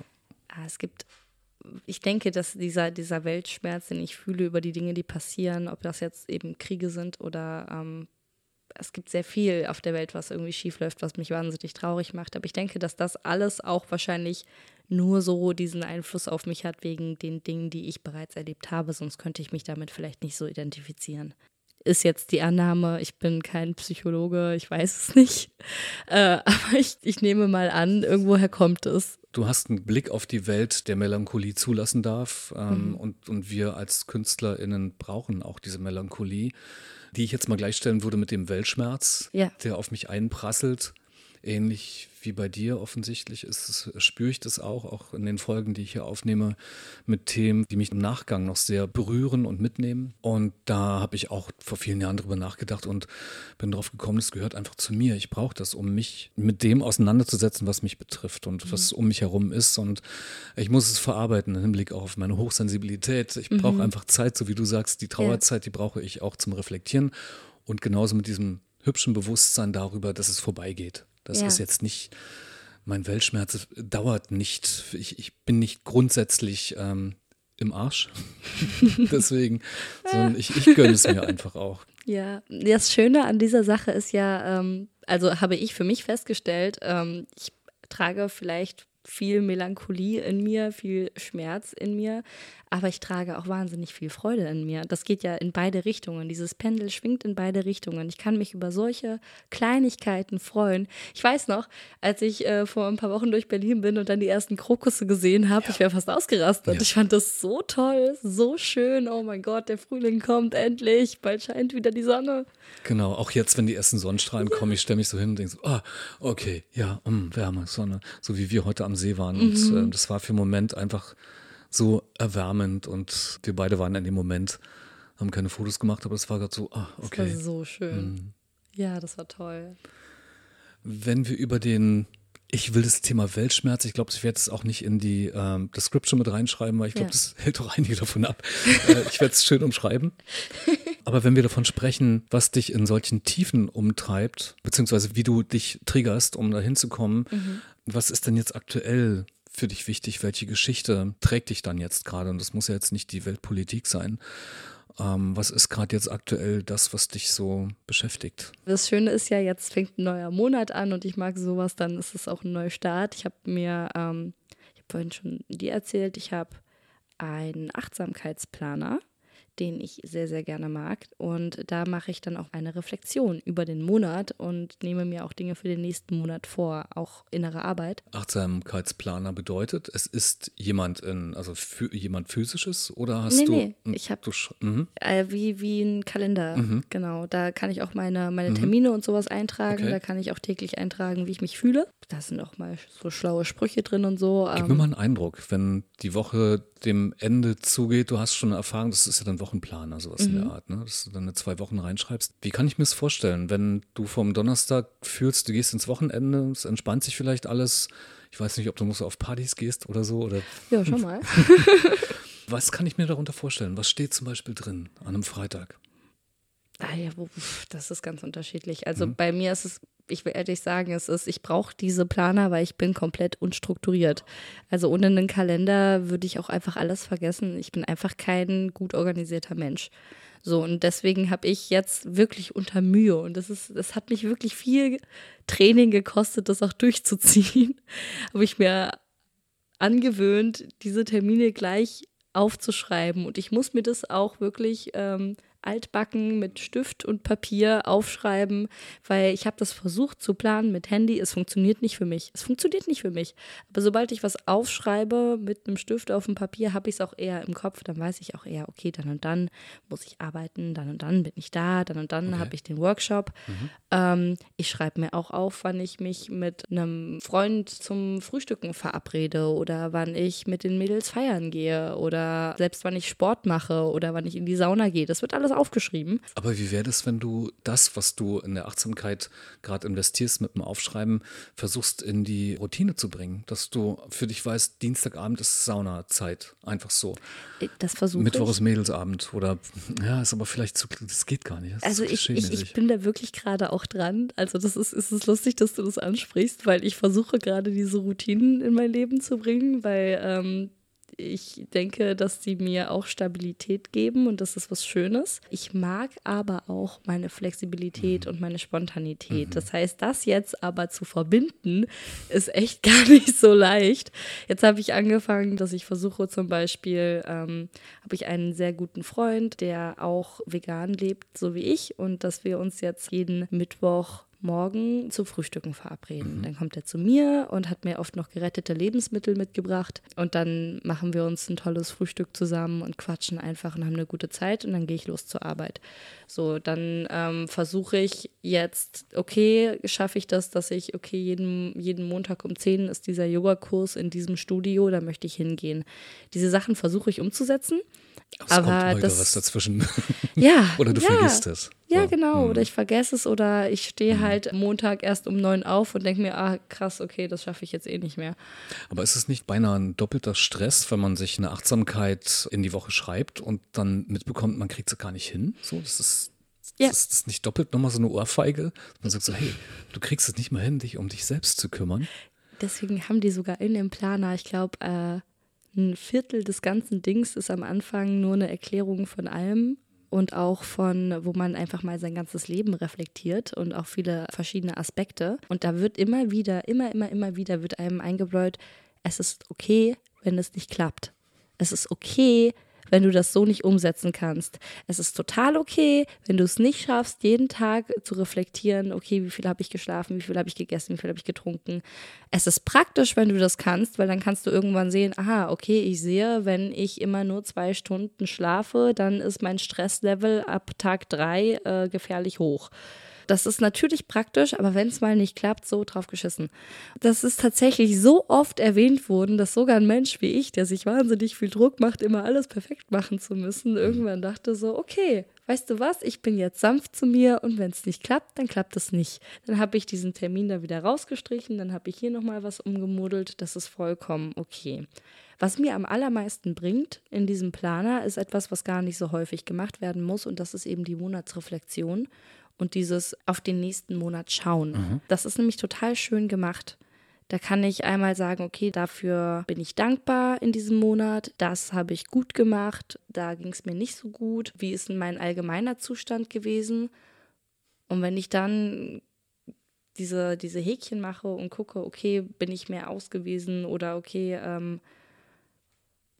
Ah, es gibt, ich denke, dass dieser, dieser Weltschmerz, den ich fühle über die Dinge, die passieren, ob das jetzt eben Kriege sind oder ähm, es gibt sehr viel auf der Welt, was irgendwie schief läuft, was mich wahnsinnig traurig macht. Aber ich denke, dass das alles auch wahrscheinlich nur so diesen Einfluss auf mich hat wegen den Dingen, die ich bereits erlebt habe. Sonst könnte ich mich damit vielleicht nicht so identifizieren ist jetzt die Annahme, ich bin kein Psychologe, ich weiß es nicht. Äh, aber ich, ich nehme mal an, irgendwoher kommt es. Du hast einen Blick auf die Welt, der Melancholie zulassen darf. Ähm, mhm. und, und wir als KünstlerInnen brauchen auch diese Melancholie, die ich jetzt mal gleichstellen würde mit dem Weltschmerz, ja. der auf mich einprasselt ähnlich wie bei dir offensichtlich ist spüre ich das auch, auch in den Folgen, die ich hier aufnehme, mit Themen, die mich im Nachgang noch sehr berühren und mitnehmen. Und da habe ich auch vor vielen Jahren drüber nachgedacht und bin drauf gekommen, es gehört einfach zu mir. Ich brauche das, um mich mit dem auseinanderzusetzen, was mich betrifft und mhm. was um mich herum ist. Und ich muss es verarbeiten im Hinblick auf meine Hochsensibilität. Ich brauche mhm. einfach Zeit, so wie du sagst, die Trauerzeit, ja. die brauche ich auch zum Reflektieren. Und genauso mit diesem hübschen Bewusstsein darüber, dass es vorbeigeht. Das ja. ist jetzt nicht, mein Weltschmerz dauert nicht. Ich, ich bin nicht grundsätzlich ähm, im Arsch. Deswegen, sondern ich, ich gönne es mir einfach auch. Ja, das Schöne an dieser Sache ist ja, ähm, also habe ich für mich festgestellt, ähm, ich trage vielleicht viel Melancholie in mir, viel Schmerz in mir, aber ich trage auch wahnsinnig viel Freude in mir. Das geht ja in beide Richtungen. Dieses Pendel schwingt in beide Richtungen. Ich kann mich über solche Kleinigkeiten freuen. Ich weiß noch, als ich äh, vor ein paar Wochen durch Berlin bin und dann die ersten Krokusse gesehen habe, ja. ich wäre fast ausgerastet. Ja. Ich fand das so toll, so schön. Oh mein Gott, der Frühling kommt endlich. Bald scheint wieder die Sonne. Genau, auch jetzt, wenn die ersten Sonnenstrahlen ja. kommen, ich stelle mich so hin und denke so, ah, okay, ja, mh, mm, Wärme, Sonne, so wie wir heute am See waren. Mhm. Und äh, das war für einen Moment einfach so erwärmend und wir beide waren in dem Moment, haben keine Fotos gemacht, aber es war gerade so, ah, okay. Das war so schön. Mhm. Ja, das war toll. Wenn wir über den, ich will das Thema Weltschmerz, ich glaube, ich werde es auch nicht in die ähm, Description mit reinschreiben, weil ich glaube, ja. das hält doch einige davon ab. äh, ich werde es schön umschreiben. Aber wenn wir davon sprechen, was dich in solchen Tiefen umtreibt, beziehungsweise wie du dich triggerst, um da hinzukommen, mhm. Was ist denn jetzt aktuell für dich wichtig? Welche Geschichte trägt dich dann jetzt gerade? Und das muss ja jetzt nicht die Weltpolitik sein. Ähm, was ist gerade jetzt aktuell das, was dich so beschäftigt? Das Schöne ist ja, jetzt fängt ein neuer Monat an und ich mag sowas, dann ist es auch ein neuer Start. Ich habe mir, ähm, ich habe vorhin schon dir erzählt, ich habe einen Achtsamkeitsplaner den ich sehr, sehr gerne mag. Und da mache ich dann auch eine Reflexion über den Monat und nehme mir auch Dinge für den nächsten Monat vor, auch innere Arbeit. Achtsamkeitsplaner bedeutet, es ist jemand in, also für, jemand physisches oder hast nee, du? Nee, ich habe mhm. äh, wie, wie ein Kalender, mhm. genau. Da kann ich auch meine, meine mhm. Termine und sowas eintragen. Okay. Da kann ich auch täglich eintragen, wie ich mich fühle. Da sind auch mal so schlaue Sprüche drin und so. Gib mir ähm, mal einen Eindruck, wenn die Woche dem Ende zugeht, du hast schon eine Erfahrung, das ist ja dann Wochenplaner, sowas mhm. in der mhm. Art, ne? dass du dann eine zwei Wochen reinschreibst. Wie kann ich mir das vorstellen, wenn du vom Donnerstag fühlst, du gehst ins Wochenende, es entspannt sich vielleicht alles. Ich weiß nicht, ob du musst auf Partys gehst oder so. Oder ja, schon mal. Was kann ich mir darunter vorstellen? Was steht zum Beispiel drin an einem Freitag? Ah ja, das ist ganz unterschiedlich. Also mhm. bei mir ist es ich will ehrlich sagen, es ist, ich brauche diese Planer, weil ich bin komplett unstrukturiert. Also ohne einen Kalender würde ich auch einfach alles vergessen. Ich bin einfach kein gut organisierter Mensch. So, und deswegen habe ich jetzt wirklich unter Mühe und das ist, das hat mich wirklich viel Training gekostet, das auch durchzuziehen. habe ich mir angewöhnt, diese Termine gleich aufzuschreiben. Und ich muss mir das auch wirklich ähm, altbacken mit Stift und Papier aufschreiben, weil ich habe das versucht zu planen mit Handy. Es funktioniert nicht für mich. Es funktioniert nicht für mich. Aber sobald ich was aufschreibe mit einem Stift auf dem Papier, habe ich es auch eher im Kopf. Dann weiß ich auch eher, okay, dann und dann muss ich arbeiten, dann und dann bin ich da, dann und dann okay. habe ich den Workshop. Mhm. Ähm, ich schreibe mir auch auf, wann ich mich mit einem Freund zum Frühstücken verabrede oder wann ich mit den Mädels feiern gehe oder selbst wann ich Sport mache oder wann ich in die Sauna gehe. Das wird alles aufgeschrieben. Aber wie wäre das, wenn du das, was du in der Achtsamkeit gerade investierst mit dem Aufschreiben, versuchst in die Routine zu bringen? Dass du für dich weißt, Dienstagabend ist Saunazeit. Einfach so. Äh, das versuche Mittwoch ist Mädelsabend. Oder ja, ist aber vielleicht zu, das geht gar nicht. also ich, ich, ich, bin da wirklich gerade auch dran. Also das ist, ist es lustig, dass du das ansprichst, weil ich versuche gerade diese Routinen in mein Leben zu bringen, weil ähm, ich denke, dass sie mir auch Stabilität geben und das ist was Schönes. Ich mag aber auch meine Flexibilität mhm. und meine Spontanität. Mhm. Das heißt, das jetzt aber zu verbinden, ist echt gar nicht so leicht. Jetzt habe ich angefangen, dass ich versuche zum Beispiel, ähm, habe ich einen sehr guten Freund, der auch vegan lebt, so wie ich, und dass wir uns jetzt jeden Mittwoch morgen zu Frühstücken verabreden. Mhm. Dann kommt er zu mir und hat mir oft noch gerettete Lebensmittel mitgebracht. Und dann machen wir uns ein tolles Frühstück zusammen und quatschen einfach und haben eine gute Zeit. Und dann gehe ich los zur Arbeit. So, dann ähm, versuche ich jetzt, okay, schaffe ich das, dass ich, okay, jeden, jeden Montag um 10 ist dieser Yogakurs in diesem Studio, da möchte ich hingehen. Diese Sachen versuche ich umzusetzen. Es aber kommt das, was dazwischen. Ja. oder du ja, vergisst es. Ja, so. genau. Hm. Oder ich vergesse es oder ich stehe hm. halt Montag erst um neun auf und denke mir, ah, krass, okay, das schaffe ich jetzt eh nicht mehr. Aber ist es nicht beinahe ein doppelter Stress, wenn man sich eine Achtsamkeit in die Woche schreibt und dann mitbekommt, man kriegt sie gar nicht hin? So, das ist. Ja. Das ist nicht doppelt nochmal so eine Ohrfeige? Man sagt so, hey, du kriegst es nicht mal hin, dich um dich selbst zu kümmern. Deswegen haben die sogar in dem Planer, ich glaube, äh, ein Viertel des ganzen Dings ist am Anfang nur eine Erklärung von allem und auch von, wo man einfach mal sein ganzes Leben reflektiert und auch viele verschiedene Aspekte. Und da wird immer wieder, immer, immer, immer wieder wird einem eingebläut, es ist okay, wenn es nicht klappt. Es ist okay, wenn du das so nicht umsetzen kannst. Es ist total okay, wenn du es nicht schaffst, jeden Tag zu reflektieren, okay, wie viel habe ich geschlafen, wie viel habe ich gegessen, wie viel habe ich getrunken. Es ist praktisch, wenn du das kannst, weil dann kannst du irgendwann sehen, aha, okay, ich sehe, wenn ich immer nur zwei Stunden schlafe, dann ist mein Stresslevel ab Tag drei äh, gefährlich hoch. Das ist natürlich praktisch, aber wenn es mal nicht klappt, so drauf geschissen. Das ist tatsächlich so oft erwähnt worden, dass sogar ein Mensch wie ich, der sich wahnsinnig viel Druck macht, immer alles perfekt machen zu müssen, irgendwann dachte so, okay, weißt du was, ich bin jetzt sanft zu mir und wenn es nicht klappt, dann klappt es nicht. Dann habe ich diesen Termin da wieder rausgestrichen, dann habe ich hier nochmal was umgemodelt, das ist vollkommen okay. Was mir am allermeisten bringt in diesem Planer, ist etwas, was gar nicht so häufig gemacht werden muss. Und das ist eben die Monatsreflexion und dieses auf den nächsten Monat schauen. Mhm. Das ist nämlich total schön gemacht. Da kann ich einmal sagen, okay, dafür bin ich dankbar in diesem Monat, das habe ich gut gemacht, da ging es mir nicht so gut, wie ist denn mein allgemeiner Zustand gewesen? Und wenn ich dann diese, diese Häkchen mache und gucke, okay, bin ich mehr ausgewiesen oder okay, ähm,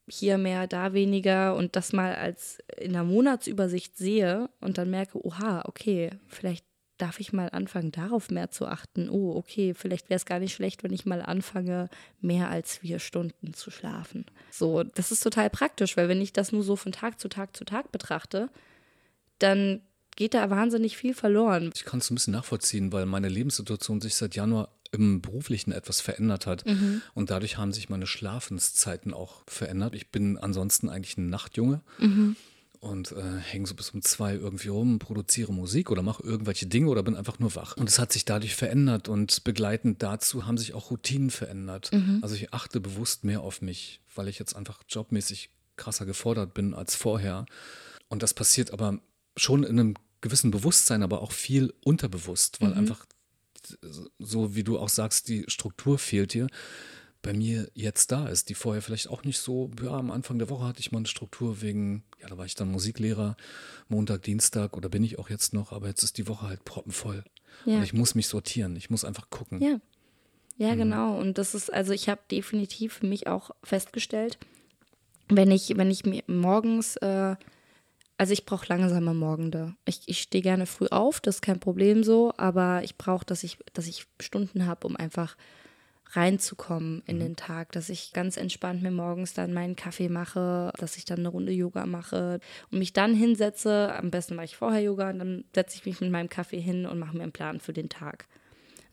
hier mehr, da weniger und das mal als in der Monatsübersicht sehe und dann merke, oha, okay, vielleicht darf ich mal anfangen, darauf mehr zu achten. Oh, okay, vielleicht wäre es gar nicht schlecht, wenn ich mal anfange, mehr als vier Stunden zu schlafen. So, das ist total praktisch, weil wenn ich das nur so von Tag zu Tag zu Tag betrachte, dann geht da wahnsinnig viel verloren. Ich kann es ein bisschen nachvollziehen, weil meine Lebenssituation sich seit Januar im Beruflichen etwas verändert hat. Mhm. Und dadurch haben sich meine Schlafenszeiten auch verändert. Ich bin ansonsten eigentlich ein Nachtjunge. Mhm und äh, hänge so bis um zwei irgendwie rum, produziere Musik oder mache irgendwelche Dinge oder bin einfach nur wach. Und es hat sich dadurch verändert und begleitend dazu haben sich auch Routinen verändert. Mhm. Also ich achte bewusst mehr auf mich, weil ich jetzt einfach jobmäßig krasser gefordert bin als vorher. Und das passiert aber schon in einem gewissen Bewusstsein, aber auch viel unterbewusst, weil mhm. einfach so wie du auch sagst, die Struktur fehlt dir bei mir jetzt da ist, die vorher vielleicht auch nicht so, ja, am Anfang der Woche hatte ich mal eine Struktur wegen, ja, da war ich dann Musiklehrer, Montag, Dienstag oder bin ich auch jetzt noch, aber jetzt ist die Woche halt proppenvoll. Ja. Und ich muss mich sortieren, ich muss einfach gucken. Ja. Ja, mhm. genau. Und das ist, also ich habe definitiv für mich auch festgestellt, wenn ich, wenn ich mir morgens, äh, also ich brauche langsame Morgende. Ich, ich stehe gerne früh auf, das ist kein Problem so, aber ich brauche, dass ich, dass ich Stunden habe, um einfach reinzukommen in mhm. den Tag, dass ich ganz entspannt mir morgens dann meinen Kaffee mache, dass ich dann eine Runde Yoga mache und mich dann hinsetze. Am besten mache ich vorher Yoga und dann setze ich mich mit meinem Kaffee hin und mache mir einen Plan für den Tag.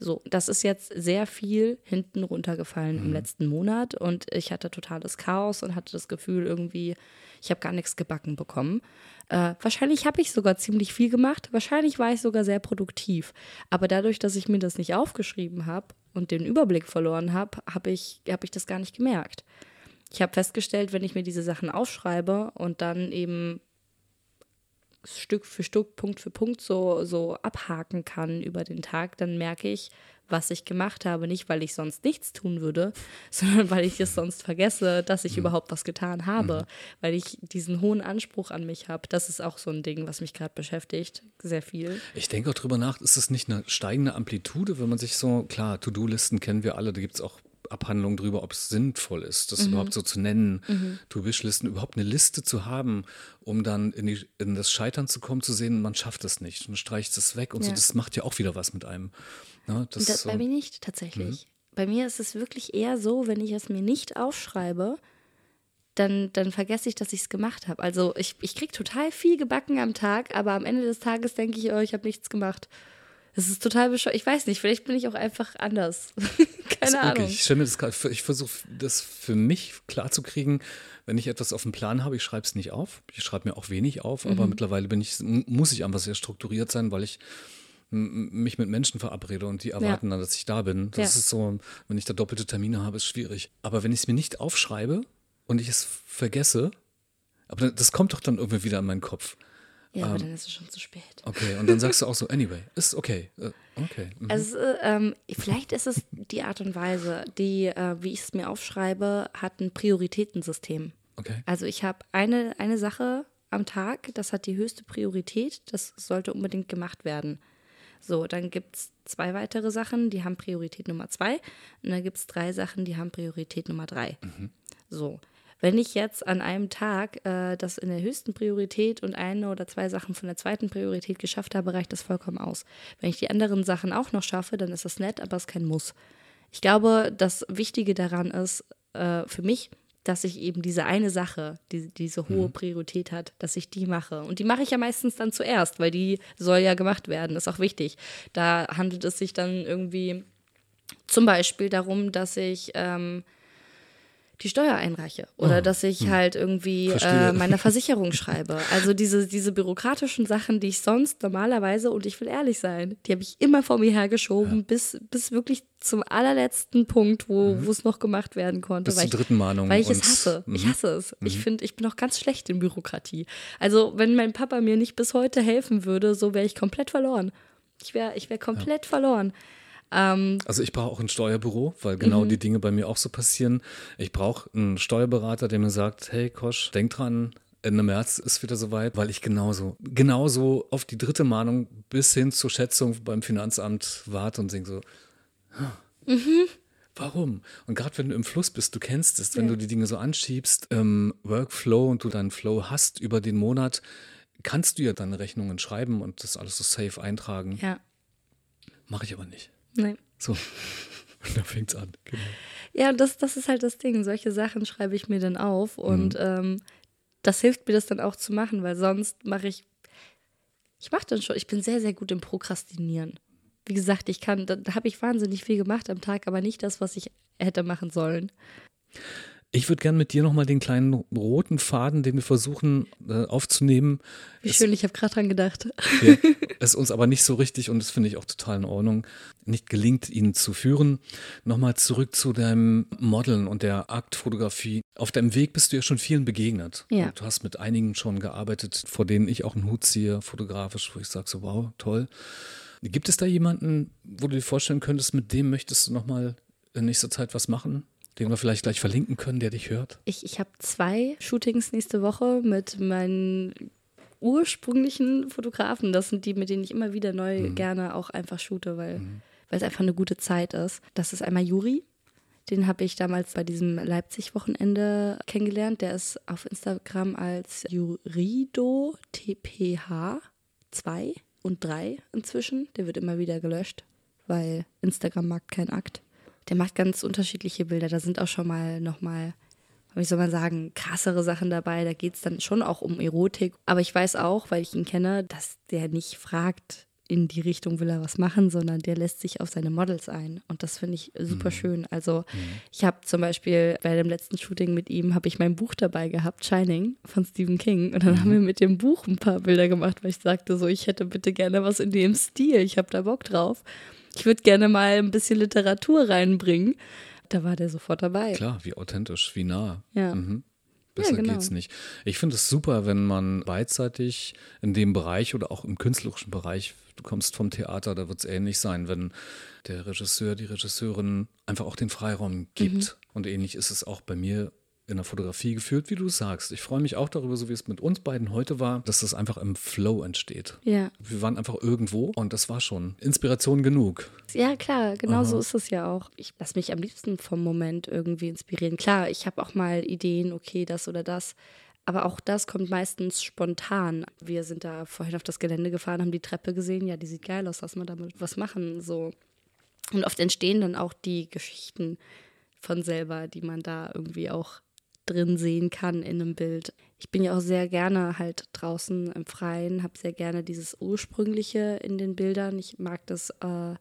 So, das ist jetzt sehr viel hinten runtergefallen mhm. im letzten Monat und ich hatte totales Chaos und hatte das Gefühl irgendwie, ich habe gar nichts gebacken bekommen. Äh, wahrscheinlich habe ich sogar ziemlich viel gemacht, wahrscheinlich war ich sogar sehr produktiv. Aber dadurch, dass ich mir das nicht aufgeschrieben habe und den Überblick verloren habe, habe ich, hab ich das gar nicht gemerkt. Ich habe festgestellt, wenn ich mir diese Sachen aufschreibe und dann eben Stück für Stück, Punkt für Punkt so, so abhaken kann über den Tag, dann merke ich, was ich gemacht habe. Nicht, weil ich sonst nichts tun würde, sondern weil ich es sonst vergesse, dass ich mhm. überhaupt was getan habe. Mhm. Weil ich diesen hohen Anspruch an mich habe. Das ist auch so ein Ding, was mich gerade beschäftigt. Sehr viel. Ich denke auch drüber nach, ist es nicht eine steigende Amplitude, wenn man sich so, klar, To-Do-Listen kennen wir alle, da gibt es auch Abhandlungen darüber, ob es sinnvoll ist, das mhm. überhaupt so zu nennen, mhm. To-Wish-Listen, überhaupt eine Liste zu haben, um dann in, die, in, das Scheitern zu kommen, zu sehen, man schafft es nicht und streicht es weg und ja. so. Das macht ja auch wieder was mit einem. Ja, das, das so. bei mir nicht tatsächlich. Mhm. Bei mir ist es wirklich eher so, wenn ich es mir nicht aufschreibe, dann, dann vergesse ich, dass ich es gemacht habe. Also ich, ich kriege total viel gebacken am Tag, aber am Ende des Tages denke ich, oh, ich habe nichts gemacht. Das ist total bescheuert. Ich weiß nicht, vielleicht bin ich auch einfach anders. Keine Ahnung. Ich stelle mir das ich versuche das für mich klarzukriegen, wenn ich etwas auf dem Plan habe, ich schreibe es nicht auf. Ich schreibe mir auch wenig auf, mhm. aber mittlerweile bin ich, muss ich einfach sehr strukturiert sein, weil ich mich mit Menschen verabrede und die erwarten ja. dann, dass ich da bin. Das ja. ist so, wenn ich da doppelte Termine habe, ist schwierig. Aber wenn ich es mir nicht aufschreibe und ich es vergesse, aber das kommt doch dann irgendwie wieder in meinen Kopf. Ja, aber ähm, dann ist es schon zu spät. Okay, und dann sagst du auch so, anyway, ist okay. Äh, okay. Mhm. Also, ähm, vielleicht ist es die Art und Weise, die, äh, wie ich es mir aufschreibe, hat ein Prioritätensystem. Okay. Also, ich habe eine, eine Sache am Tag, das hat die höchste Priorität, das sollte unbedingt gemacht werden. So, dann gibt es zwei weitere Sachen, die haben Priorität Nummer zwei. Und dann gibt es drei Sachen, die haben Priorität Nummer drei. Mhm. So. Wenn ich jetzt an einem Tag äh, das in der höchsten Priorität und eine oder zwei Sachen von der zweiten Priorität geschafft habe, reicht das vollkommen aus. Wenn ich die anderen Sachen auch noch schaffe, dann ist das nett, aber es ist kein Muss. Ich glaube, das Wichtige daran ist äh, für mich, dass ich eben diese eine Sache, die diese hohe mhm. Priorität hat, dass ich die mache. Und die mache ich ja meistens dann zuerst, weil die soll ja gemacht werden. Ist auch wichtig. Da handelt es sich dann irgendwie zum Beispiel darum, dass ich ähm, die Steuer einreiche oder Oh, dass ich hm. halt irgendwie äh, meiner Versicherung schreibe. Also diese, diese bürokratischen Sachen, die ich sonst normalerweise, und ich will ehrlich sein, die habe ich immer vor mir hergeschoben, bis, bis wirklich zum allerletzten Punkt, wo wo es noch gemacht werden konnte. Mhm. Bis weil zur ich- dritten Mahnung. weil ich es hasse. Ich Mhm. hasse es. Ich finde, ich bin auch ganz schlecht in Bürokratie. Also, wenn mein Papa mir nicht bis heute helfen würde, so wäre ich komplett verloren. Ich wäre ich wär komplett verloren. Ähm, Also ich brauche auch ein Steuerbüro, weil genau Mhm. die Dinge bei mir auch so passieren. Ich brauche einen Steuerberater, der mir sagt, hey Kosch, denk dran, Ende März ist wieder soweit, weil ich genauso, genauso auf die dritte Mahnung bis hin zur Schätzung beim Finanzamt warte und denke so, "Huh, warum? Und gerade wenn du im Fluss bist, du kennst es, wenn Ja. du die Dinge so anschiebst, ähm, Workflow und du deinen Flow hast über den Monat, kannst du ja deine Rechnungen schreiben und das alles so safe eintragen. ja, Mache ich aber nicht. Nee. So. Und da fängt's an. Genau. Ja, das, das ist halt das Ding. Solche Sachen schreibe ich mir dann auf und Mhm. ähm, das hilft mir, das dann auch zu machen, weil sonst mache ich. Ich mache dann schon, ich bin sehr, sehr gut im Prokrastinieren. Wie gesagt, ich kann, da habe ich wahnsinnig viel gemacht am Tag, aber nicht das, was ich hätte machen sollen. Ich würde gerne mit dir nochmal den kleinen roten Faden, den wir versuchen äh, aufzunehmen, Wie Es- schön, ich habe gerade dran gedacht. der es uns aber nicht so richtig, und das finde ich auch total in Ordnung, nicht gelingt, ihn zu führen. Nochmal zurück zu deinem Modeln und der Aktfotografie. Auf deinem Weg bist du ja schon vielen begegnet. Ja. Und du hast mit einigen schon gearbeitet, vor denen ich auch einen Hut ziehe, fotografisch, wo ich sage so, wow, toll. Gibt es da jemanden, wo du dir vorstellen könntest, mit dem möchtest du nochmal in nächster Zeit was machen? Den wir vielleicht gleich verlinken können, der dich hört? Ich, ich habe zwei Shootings nächste Woche mit meinen ursprünglichen Fotografen. Das sind die, mit denen ich immer wieder neu gerne auch einfach shoote, weil, weil es einfach eine gute Zeit ist. Das ist einmal Juri. Den habe ich damals bei diesem Leipzig-Wochenende kennengelernt. Der ist auf Instagram als Jurido TPH 2 und 3 inzwischen. Der wird immer wieder gelöscht, weil Instagram mag keinen Akt. Der macht ganz unterschiedliche Bilder. Da sind auch schon mal nochmal, wie soll man sagen, krassere Sachen dabei. Da geht es dann schon auch um Erotik. Aber ich weiß auch, weil ich ihn kenne, dass der nicht fragt, in die Richtung will er was machen, sondern der lässt sich auf seine Models ein. Und das finde ich super schön. Also ich habe zum Beispiel bei dem letzten Shooting mit ihm, habe ich mein Buch dabei gehabt, Shining von Stephen King. Und dann haben wir mit dem Buch ein paar Bilder gemacht, weil ich sagte so, ich hätte bitte gerne was in dem Stil. Ich habe da Bock drauf. Ich würde gerne mal ein bisschen Literatur reinbringen. Da war der sofort dabei. Klar, wie authentisch, wie nah. Ja. Mhm. Besser genau. geht's nicht. Ich finde es super, wenn man beidseitig in dem Bereich oder auch im künstlerischen Bereich, du kommst vom Theater, da wird es ähnlich sein, wenn der Regisseur, die Regisseurin einfach auch den Freiraum gibt. Mhm. Und ähnlich ist es auch bei mir in der Fotografie geführt, wie du sagst. Ich freue mich auch darüber, so wie es mit uns beiden heute war, dass das einfach im Flow entsteht. Ja. Wir waren einfach irgendwo und das war schon Inspiration genug. Ja, klar, genau Aha. so ist es ja auch. Ich lasse mich am liebsten vom Moment irgendwie inspirieren. Klar, ich habe auch mal Ideen, okay, das oder das. Aber auch das kommt meistens spontan. Wir sind da vorhin auf das Gelände gefahren, haben die Treppe gesehen. Ja, die sieht geil aus, lass mal damit was machen. So. Und oft entstehen dann auch die Geschichten von selber, die man da irgendwie auch drin sehen kann in einem Bild. Ich bin ja auch sehr gerne halt draußen im Freien, habe sehr gerne dieses Ursprüngliche in den Bildern. Ich mag das äh,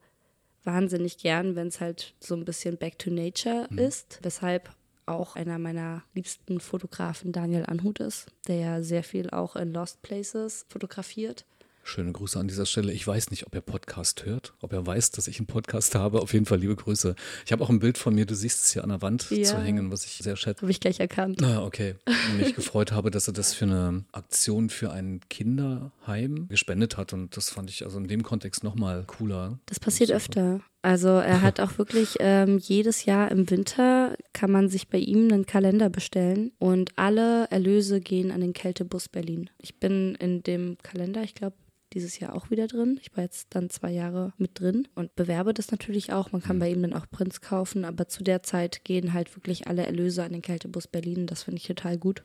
wahnsinnig gern, wenn es halt so ein bisschen back to nature ist. Weshalb auch einer meiner liebsten Fotografen Daniel Anhut ist, der ja sehr viel auch in Lost Places fotografiert. Schöne Grüße an dieser Stelle. Ich weiß nicht, ob er Podcast hört, ob er weiß, dass ich einen Podcast habe. Auf jeden Fall liebe Grüße. Ich habe auch ein Bild von mir, du siehst es hier an der Wand Ja. zu hängen, was ich sehr schätze. Habe ich gleich erkannt. Ah, okay. Und mich gefreut habe, dass er das für eine Aktion für ein Kinderheim gespendet hat. Und das fand ich also in dem Kontext nochmal cooler. Das passiert öfter. Also er hat auch wirklich ähm, jedes Jahr im Winter kann man sich bei ihm einen Kalender bestellen und alle Erlöse gehen an den Kältebus Berlin. Ich bin in dem Kalender, ich glaube, dieses Jahr auch wieder drin. Ich war jetzt dann zwei Jahre mit drin und bewerbe das natürlich auch. Man kann bei ihm dann auch Prints kaufen, aber zu der Zeit gehen halt wirklich alle Erlöse an den Kältebus Berlin. Das finde ich total gut.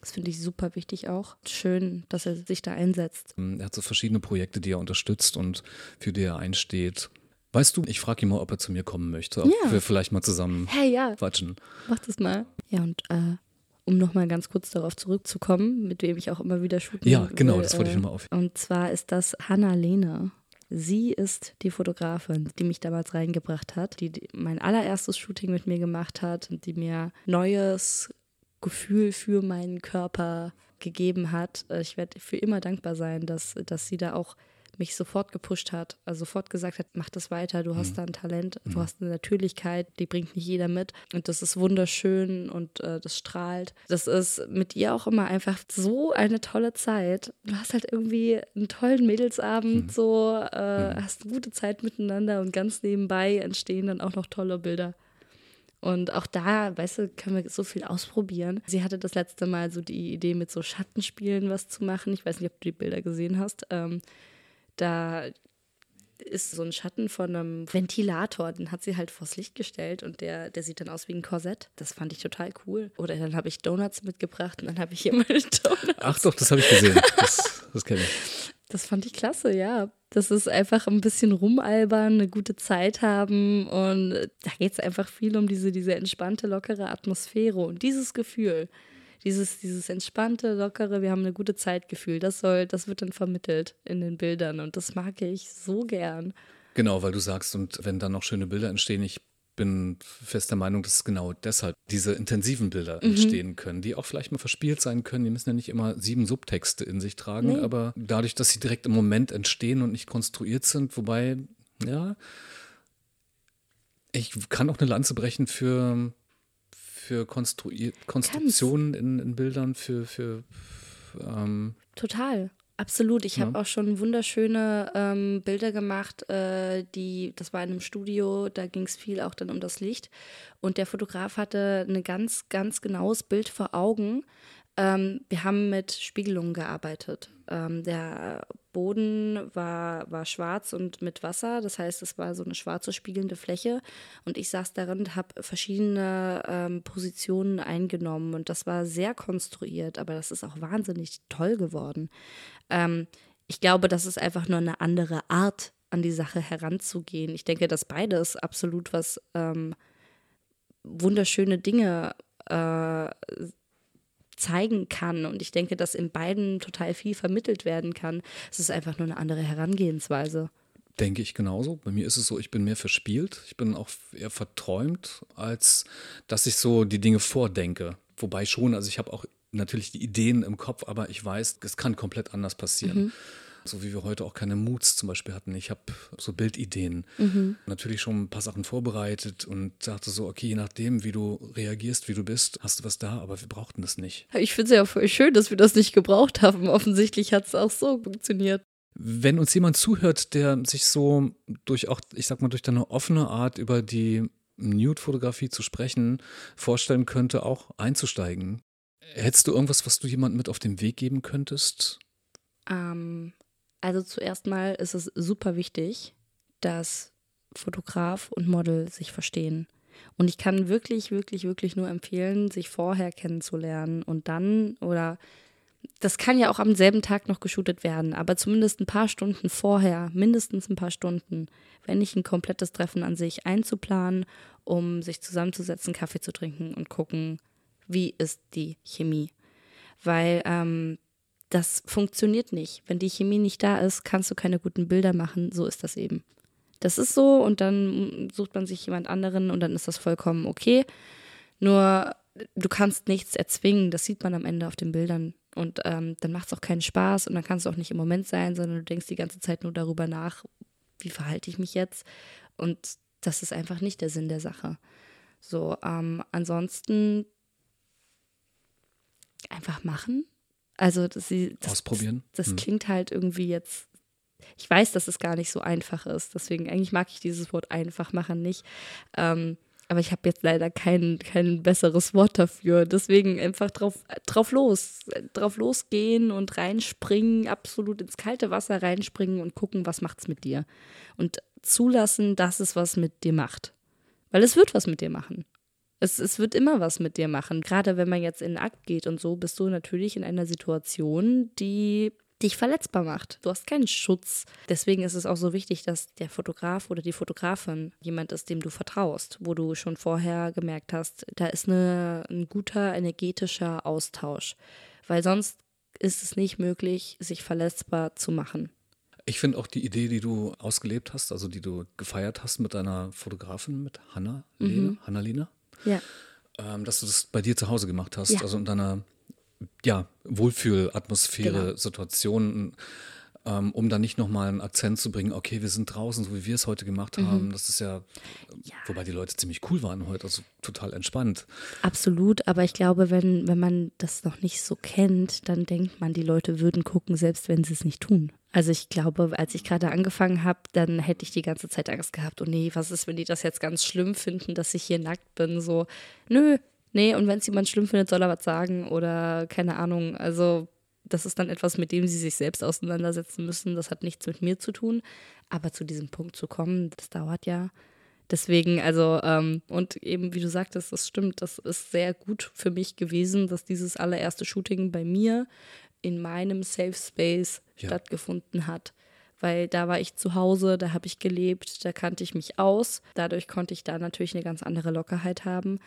Das finde ich super wichtig auch. Schön, dass er sich da einsetzt. Er hat so verschiedene Projekte, die er unterstützt und für die er einsteht. Weißt du, ich frage ihn mal, ob er zu mir kommen möchte, ob Ja. wir vielleicht mal zusammen Hey, ja, quatschen. Mach das mal. Ja, und äh, um nochmal ganz kurz darauf zurückzukommen, mit wem ich auch immer wieder shooten Ja, genau, will, das wollte ich äh, nochmal auf. Und zwar ist das Hanna Lehne. sie ist die Fotografin, die mich damals reingebracht hat, die mein allererstes Shooting mit mir gemacht hat und die mir neues Gefühl für meinen Körper gegeben hat. Äh, ich werde für immer dankbar sein, dass, dass sie da auch mich sofort gepusht hat, also sofort gesagt hat, mach das weiter, du hast mhm. da ein Talent, du mhm. hast eine Natürlichkeit, die bringt nicht jeder mit und das ist wunderschön und äh, das strahlt. Das ist mit ihr auch immer einfach so eine tolle Zeit. Du hast halt irgendwie einen tollen Mädelsabend, mhm. so äh, mhm. hast eine gute Zeit miteinander und ganz nebenbei entstehen dann auch noch tolle Bilder. Und auch da, weißt du, können wir so viel ausprobieren. Sie hatte das letzte Mal so die Idee, mit so Schattenspielen was zu machen. Ich weiß nicht, ob du die Bilder gesehen hast. Ähm, da ist so ein Schatten von einem Ventilator, den hat sie halt vors Licht gestellt und der, der sieht dann aus wie ein Korsett. Das fand ich total cool. Oder dann habe ich Donuts mitgebracht und dann habe ich hier meine Donuts. Ach doch, das habe ich gesehen. Das, das kenne ich. Das fand ich klasse, ja. Das ist einfach ein bisschen rumalbern, eine gute Zeit haben und da geht es einfach viel um diese, diese entspannte, lockere Atmosphäre und dieses Gefühl dieses, dieses entspannte, lockere, wir haben eine gute Zeit Gefühl, das soll, das wird dann vermittelt in den Bildern und das mag ich so gern. Genau, weil du sagst, und wenn dann noch schöne Bilder entstehen, ich bin fester Meinung, dass genau deshalb diese intensiven Bilder mhm. entstehen können, die auch vielleicht mal verspielt sein können. Die müssen ja nicht immer sieben Subtexte in sich tragen, nee. aber dadurch, dass sie direkt im Moment entstehen und nicht konstruiert sind, wobei, ja, ich kann auch eine Lanze brechen für für Konstruktionen in, in, Bildern, für, für ähm Total. Absolut. Ich ja. habe auch schon wunderschöne ähm, Bilder gemacht, äh, die, das war in einem Studio, da ging es viel auch dann um das Licht. Und der Fotograf hatte ein ganz, ganz genaues Bild vor Augen, ähm, wir haben mit Spiegelungen gearbeitet. Ähm, der Boden war, war schwarz und mit Wasser, das heißt, es war so eine schwarze spiegelnde Fläche. Und ich saß darin und habe verschiedene ähm, Positionen eingenommen. Und das war sehr konstruiert, aber das ist auch wahnsinnig toll geworden. Ähm, ich glaube, das ist einfach nur eine andere Art, an die Sache heranzugehen. Ich denke, dass beides absolut was ähm, wunderschöne Dinge äh, zeigen kann. Und ich denke, dass in beiden total viel vermittelt werden kann. Es ist einfach nur eine andere Herangehensweise. Denke ich genauso. Bei mir ist es so, ich bin mehr verspielt. Ich bin auch eher verträumt, als dass ich so die Dinge vordenke. Wobei schon, also ich habe auch natürlich die Ideen im Kopf, aber ich weiß, es kann komplett anders passieren. Mhm. So wie wir heute auch keine Moods zum Beispiel hatten. Ich habe so Bildideen. Mhm. Natürlich schon ein paar Sachen vorbereitet und dachte so, okay, je nachdem, wie du reagierst, wie du bist, hast du was da, aber wir brauchten das nicht. Ich finde es ja voll schön, dass wir das nicht gebraucht haben. Offensichtlich hat es auch so funktioniert. Wenn uns jemand zuhört, der sich so durch auch, ich sag mal, durch deine offene Art über die Nude-Fotografie zu sprechen, vorstellen könnte, auch einzusteigen. Hättest du irgendwas, was du jemandem mit auf den Weg geben könntest? Ähm, also zuerst mal ist es super wichtig, dass Fotograf und Model sich verstehen. Und ich kann wirklich, wirklich, wirklich nur empfehlen, sich vorher kennenzulernen und dann oder das kann ja auch am selben Tag noch geshootet werden, aber zumindest ein paar Stunden vorher, mindestens ein paar Stunden, wenn nicht ein komplettes Treffen an sich einzuplanen, um sich zusammenzusetzen, Kaffee zu trinken und gucken, wie ist die Chemie. Weil ähm, das funktioniert nicht. Wenn die Chemie nicht da ist, kannst du keine guten Bilder machen. So ist das eben. Das ist so und dann sucht man sich jemand anderen und dann ist das vollkommen okay. Nur du kannst nichts erzwingen. Das sieht man am Ende auf den Bildern. Und ähm, dann macht es auch keinen Spaß und dann kannst du auch nicht im Moment sein, sondern du denkst die ganze Zeit nur darüber nach, wie verhalte ich mich jetzt. Und das ist einfach nicht der Sinn der Sache. So, ähm, ansonsten einfach machen also das, das, Ausprobieren. Das, das hm. klingt halt irgendwie jetzt. Ich weiß, dass es gar nicht so einfach ist. Deswegen eigentlich mag ich dieses Wort einfach machen nicht. Ähm, aber ich habe jetzt leider kein, kein besseres Wort dafür. Deswegen einfach drauf, drauf los. Drauf losgehen und reinspringen, absolut ins kalte Wasser reinspringen und gucken, was macht's mit dir. Und zulassen, dass es was mit dir macht. Weil es wird was mit dir machen. Es, es wird immer was mit dir machen. Gerade wenn man jetzt in den Akt geht und so, bist du natürlich in einer Situation, die dich verletzbar macht. Du hast keinen Schutz. Deswegen ist es auch so wichtig, dass der Fotograf oder die Fotografin jemand ist, dem du vertraust, wo du schon vorher gemerkt hast, da ist eine, ein guter energetischer Austausch. Weil sonst ist es nicht möglich, sich verletzbar zu machen. Ich finde auch die Idee, die du ausgelebt hast, also die du gefeiert hast mit deiner Fotografin, mit Hanna, mhm. Hanna Lena, ja. ähm, dass du das bei dir zu Hause gemacht hast, Ja. also in deiner ja, Wohlfühlatmosphäre, Genau. Situation, ähm, um dann nicht nochmal einen Akzent zu bringen, okay, wir sind draußen, so wie wir es heute gemacht Mhm. haben. Das ist ja, wobei die Leute ziemlich cool waren heute, also total entspannt. Absolut, aber ich glaube, wenn, wenn man das noch nicht so kennt, dann denkt man, die Leute würden gucken, selbst wenn sie es nicht tun. Also ich glaube, als ich gerade angefangen habe, dann hätte ich die ganze Zeit Angst gehabt, oh nee, was ist, wenn die das jetzt ganz schlimm finden, dass ich hier nackt bin? So, nö, nee, und wenn es jemand schlimm findet, soll er was sagen oder keine Ahnung. Also das ist dann etwas, mit dem sie sich selbst auseinandersetzen müssen. Das hat nichts mit mir zu tun. Aber zu diesem Punkt zu kommen, das dauert ja. Deswegen, also, ähm, und eben, wie du sagtest, das stimmt, das ist sehr gut für mich gewesen, dass dieses allererste Shooting bei mir in meinem Safe Space Ja. stattgefunden hat. Weil da war ich zu Hause, da habe ich gelebt, da kannte ich mich aus. Dadurch konnte ich da natürlich eine ganz andere Lockerheit haben.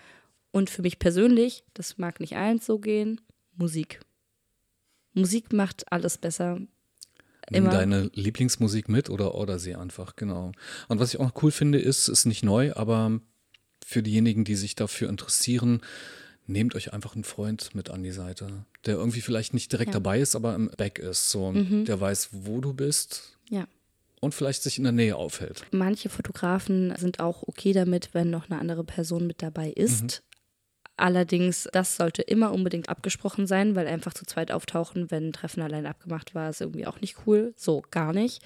Und für mich persönlich, das mag nicht allen so gehen, Musik. Musik macht alles besser. Nimm Immer. deine Lieblingsmusik mit oder order sie einfach, genau. Und was ich auch cool finde, ist, ist nicht neu, aber für diejenigen, die sich dafür interessieren, nehmt euch einfach einen Freund mit an die Seite, der irgendwie vielleicht nicht direkt Ja. Mhm. dabei ist, aber im Back ist, so, der weiß, wo du bist Ja. und vielleicht sich in der Nähe aufhält. Manche Fotografen sind auch okay damit, wenn noch eine andere Person mit dabei ist. Allerdings, das sollte immer unbedingt abgesprochen sein, weil einfach zu zweit auftauchen, wenn ein Treffen allein abgemacht war, ist irgendwie auch nicht cool. So, gar nicht.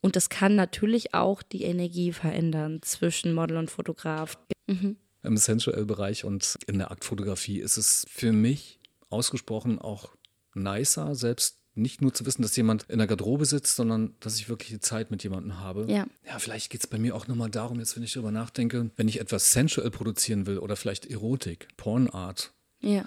Und das kann natürlich auch die Energie verändern zwischen Model und Fotograf. Mhm. Im Sensual-Bereich und in der Aktfotografie ist es für mich ausgesprochen auch nicer, selbst nicht nur zu wissen, dass jemand in der Garderobe sitzt, sondern dass ich wirklich die Zeit mit jemandem habe. Ja. Ja, vielleicht geht es bei mir auch nochmal darum, jetzt wenn ich darüber nachdenke, wenn ich etwas sensual produzieren will oder vielleicht Erotik, Pornart, Ja.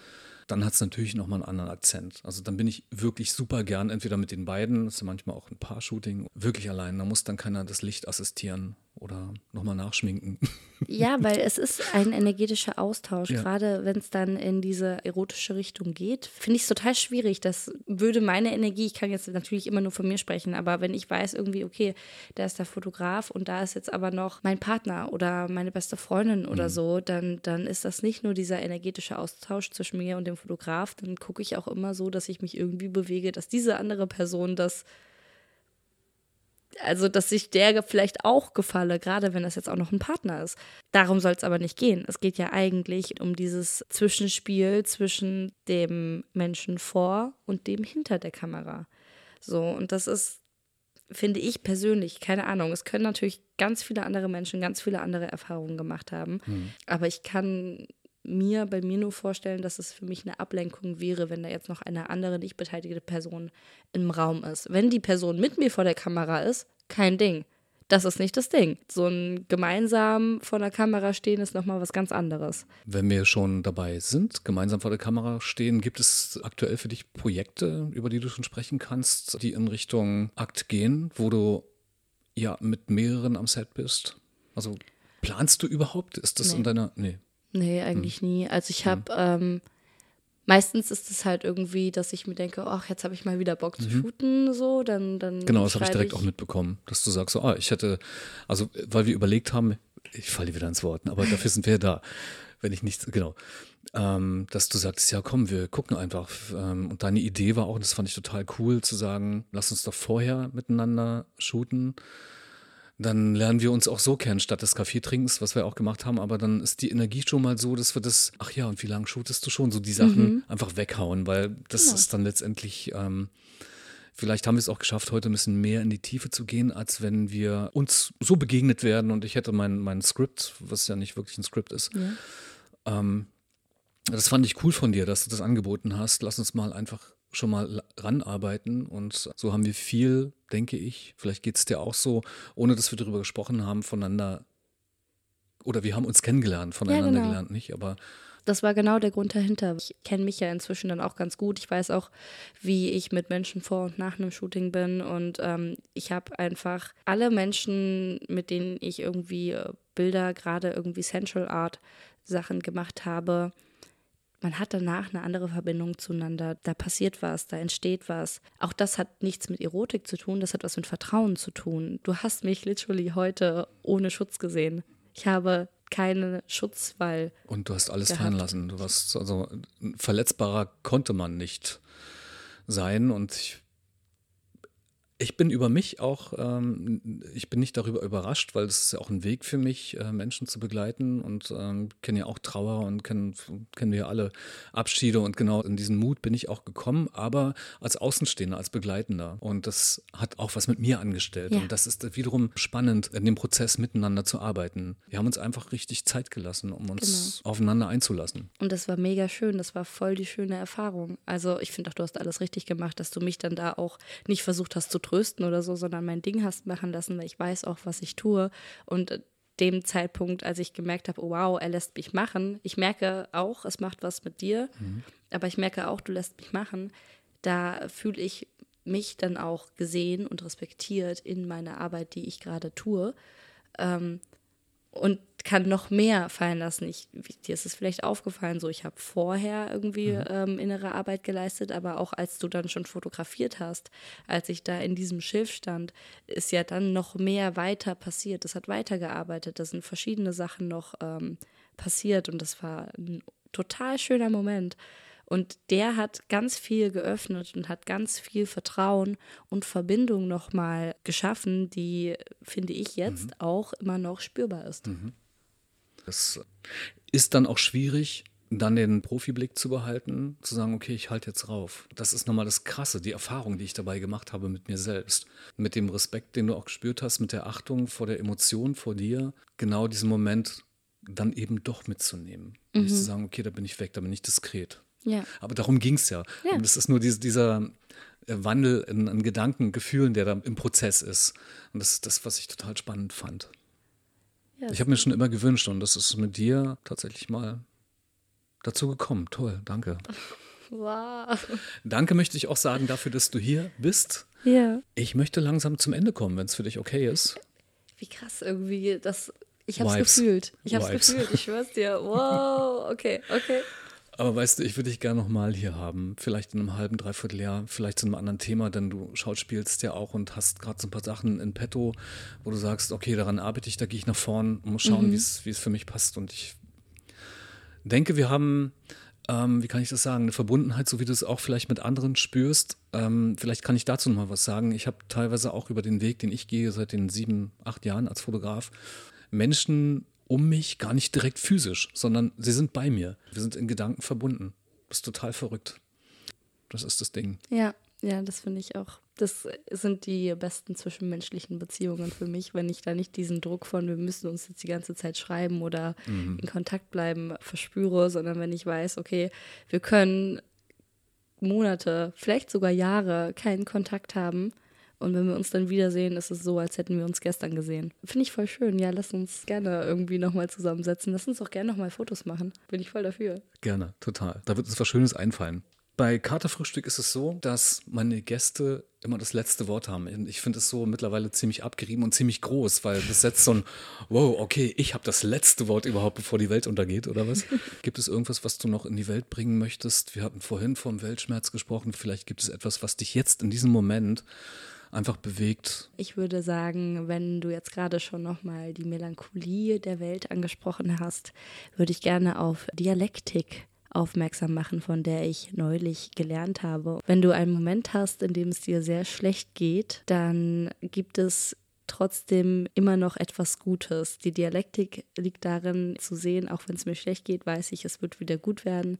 dann hat es natürlich nochmal einen anderen Akzent. Also dann bin ich wirklich super gern, entweder mit den beiden, das ist ja manchmal auch ein Paar-Shooting, wirklich allein. Da muss dann keiner das Licht assistieren oder nochmal nachschminken. Ja, weil es ist ein energetischer Austausch. Ja. Gerade wenn es dann in diese erotische Richtung geht, finde ich es total schwierig. Das würde meine Energie, ich kann jetzt natürlich immer nur von mir sprechen, aber wenn ich weiß irgendwie, okay, da ist der Fotograf und da ist jetzt aber noch mein Partner oder meine beste Freundin oder so, dann, dann ist das nicht nur dieser energetische Austausch zwischen mir und dem Fotograf. Dann gucke ich auch immer so, dass ich mich irgendwie bewege, dass diese andere Person das also dass ich der vielleicht auch gefalle, gerade wenn das jetzt auch noch ein Partner ist. Darum soll es aber nicht gehen. Es geht ja eigentlich um dieses Zwischenspiel zwischen dem Menschen vor und dem hinter der Kamera. So, und das ist, finde ich persönlich, keine Ahnung. Es können natürlich ganz viele andere Menschen ganz viele andere Erfahrungen gemacht haben. Aber ich kann mir bei mir nur vorstellen, dass es für mich eine Ablenkung wäre, wenn da jetzt noch eine andere nicht beteiligte Person im Raum ist. Wenn die Person mit mir vor der Kamera ist, kein Ding. Das ist nicht das Ding. So ein gemeinsam vor der Kamera stehen ist nochmal was ganz anderes. Wenn wir schon dabei sind, gemeinsam vor der Kamera stehen, gibt es aktuell für dich Projekte, über die du schon sprechen kannst, die in Richtung Akt gehen, wo du ja mit mehreren am Set bist? Also planst du überhaupt? Ist das Nee. in deiner. Nee. Nee, Hm. eigentlich nie. Also ich habe, ähm, meistens ist es halt irgendwie, dass ich mir denke, ach, jetzt habe ich mal wieder Bock zu shooten, so, dann, dann Genau, das habe ich direkt auch mitbekommen, dass du sagst, so, ah, ich hätte, also weil wir überlegt haben, ich falle wieder ins Wort, aber dafür sind wir ja da, wenn ich nichts, genau, ähm, dass du sagst, ja komm, wir gucken einfach. Ähm, und deine Idee war auch, und das fand ich total cool, zu sagen, lass uns doch vorher miteinander shooten. Dann lernen wir uns auch so kennen, statt des Kaffeetrinkens, was wir auch gemacht haben. Aber dann ist die Energie schon mal so, dass wir das, ach ja, und wie lange shootest du schon? So die Sachen einfach weghauen, weil das ist dann letztendlich, ähm, Vielleicht haben wir es auch geschafft, heute ein bisschen mehr in die Tiefe zu gehen, als wenn wir uns so begegnet werden und ich hätte mein, mein Skript, was ja nicht wirklich ein Skript ist. Ähm, das fand ich cool von dir, dass du das angeboten hast. Lass uns mal einfach schon mal ranarbeiten und so haben wir viel, denke ich, vielleicht geht es dir auch so, ohne dass wir darüber gesprochen haben, voneinander oder wir haben uns kennengelernt, voneinander genau. gelernt, nicht? Aber Das war genau der Grund dahinter. Ich kenne mich ja inzwischen dann auch ganz gut. Ich weiß auch, wie ich mit Menschen vor und nach einem Shooting bin. Und ähm, ich habe einfach alle Menschen, mit denen ich irgendwie äh, Bilder, gerade irgendwie Central Art Sachen gemacht habe, man hat danach eine andere Verbindung zueinander. Da passiert was, da entsteht was. Auch das hat nichts mit Erotik zu tun, das hat was mit Vertrauen zu tun. Du hast mich literally heute ohne Schutz gesehen. Ich habe keinen Schutz, weil. Und du hast alles gehabt. fallen lassen. Du warst also verletzbarer konnte man nicht sein und ich ich bin über mich auch, ähm, ich bin nicht darüber überrascht, weil es ist ja auch ein Weg für mich, äh, Menschen zu begleiten und ähm, kenne ja auch Trauer und kennen, kennen wir alle Abschiede und genau in diesen Mut bin ich auch gekommen, aber als Außenstehender, als Begleitender. Und das hat auch was mit mir angestellt. Ja. Und das ist wiederum spannend, in dem Prozess miteinander zu arbeiten. Wir haben uns einfach richtig Zeit gelassen, um uns genau. aufeinander einzulassen. Und das war mega schön, das war voll die schöne Erfahrung. Also ich finde auch, du hast alles richtig gemacht, dass du mich dann da auch nicht versucht hast zu trösten oder so, sondern mein Ding hast machen lassen, weil ich weiß auch, was ich tue. Und dem Zeitpunkt, als ich gemerkt habe, oh wow, er lässt mich machen, ich merke auch, es macht was mit dir, mhm. aber ich merke auch, du lässt mich machen, da fühle ich mich dann auch gesehen und respektiert in meiner Arbeit, die ich gerade tue. Ähm, und kann noch mehr fallen lassen. Ich, dir ist es vielleicht aufgefallen, so ich habe vorher irgendwie mhm. ähm, innere Arbeit geleistet, aber auch als du dann schon fotografiert hast, als ich da in diesem Schiff stand, ist ja dann noch mehr weiter passiert. Das hat weitergearbeitet, da sind verschiedene Sachen noch ähm, passiert und das war ein total schöner Moment. Und der hat ganz viel geöffnet und hat ganz viel Vertrauen und Verbindung nochmal geschaffen, die, finde ich, jetzt mhm. auch immer noch spürbar ist. Mhm. Es ist dann auch schwierig, dann den Profiblick zu behalten, zu sagen, okay, ich halte jetzt rauf. Das ist nochmal das Krasse, die Erfahrung, die ich dabei gemacht habe mit mir selbst. Mit dem Respekt, den du auch gespürt hast, mit der Achtung vor der Emotion, vor dir, genau diesen Moment dann eben doch mitzunehmen. Mhm. Nicht zu sagen, okay, da bin ich weg, da bin ich diskret. Ja. Aber darum ging es ja. ja. Und es ist nur diese, dieser äh, Wandel in, in Gedanken, Gefühlen, der da im Prozess ist. Und das ist das, was ich total spannend fand. Ja, ich habe mir schon immer gewünscht und das ist mit dir tatsächlich mal dazu gekommen. Toll, danke. Wow. Danke möchte ich auch sagen dafür, dass du hier bist. Ja. Ich möchte langsam zum Ende kommen, wenn es für dich okay ist. Wie krass irgendwie, das. Ich habe es gefühlt. Ich habe es gefühlt. Ich schwör's dir. Wow. Okay, okay. Aber weißt du, ich würde dich gerne nochmal hier haben. Vielleicht in einem halben, dreiviertel Jahr, vielleicht zu einem anderen Thema, denn du schauspielst ja auch und hast gerade so ein paar Sachen in petto, wo du sagst, okay, daran arbeite ich, da gehe ich nach vorn und muss schauen, mhm. wie es für mich passt. Und ich denke, wir haben, ähm, wie kann ich das sagen, eine Verbundenheit, so wie du es auch vielleicht mit anderen spürst. Ähm, vielleicht kann ich dazu nochmal was sagen. Ich habe teilweise auch über den Weg, den ich gehe, seit den sieben, acht Jahren als Fotograf, Menschen um mich, gar nicht direkt physisch, sondern sie sind bei mir. Wir sind in Gedanken verbunden. Das ist total verrückt. Das ist das Ding. Ja, ja, das finde ich auch. Das sind die besten zwischenmenschlichen Beziehungen für mich, wenn ich da nicht diesen Druck von, wir müssen uns jetzt die ganze Zeit schreiben oder mhm. in Kontakt bleiben, verspüre, sondern wenn ich weiß, okay, wir können Monate, vielleicht sogar Jahre keinen Kontakt haben und wenn wir uns dann wiedersehen, ist es so, als hätten wir uns gestern gesehen. Finde ich voll schön. Ja, lass uns gerne irgendwie nochmal zusammensetzen. Lass uns auch gerne nochmal Fotos machen. Bin ich voll dafür. Gerne, total. Da wird uns was Schönes einfallen. Bei Katerfrühstück ist es so, dass meine Gäste immer das letzte Wort haben. Ich finde es so mittlerweile ziemlich abgerieben und ziemlich groß, weil das setzt so ein, wow, okay, ich habe das letzte Wort überhaupt, bevor die Welt untergeht, oder was? gibt es irgendwas, was du noch in die Welt bringen möchtest? Wir hatten vorhin vom Weltschmerz gesprochen. Vielleicht gibt es etwas, was dich jetzt in diesem Moment einfach bewegt? Ich würde sagen, wenn du jetzt gerade schon nochmal die Melancholie der Welt angesprochen hast, würde ich gerne auf Dialektik aufmerksam machen, von der ich neulich gelernt habe. Wenn du einen Moment hast, in dem es dir sehr schlecht geht, dann gibt es trotzdem immer noch etwas Gutes. Die Dialektik liegt darin zu sehen, auch wenn es mir schlecht geht, weiß ich, es wird wieder gut werden.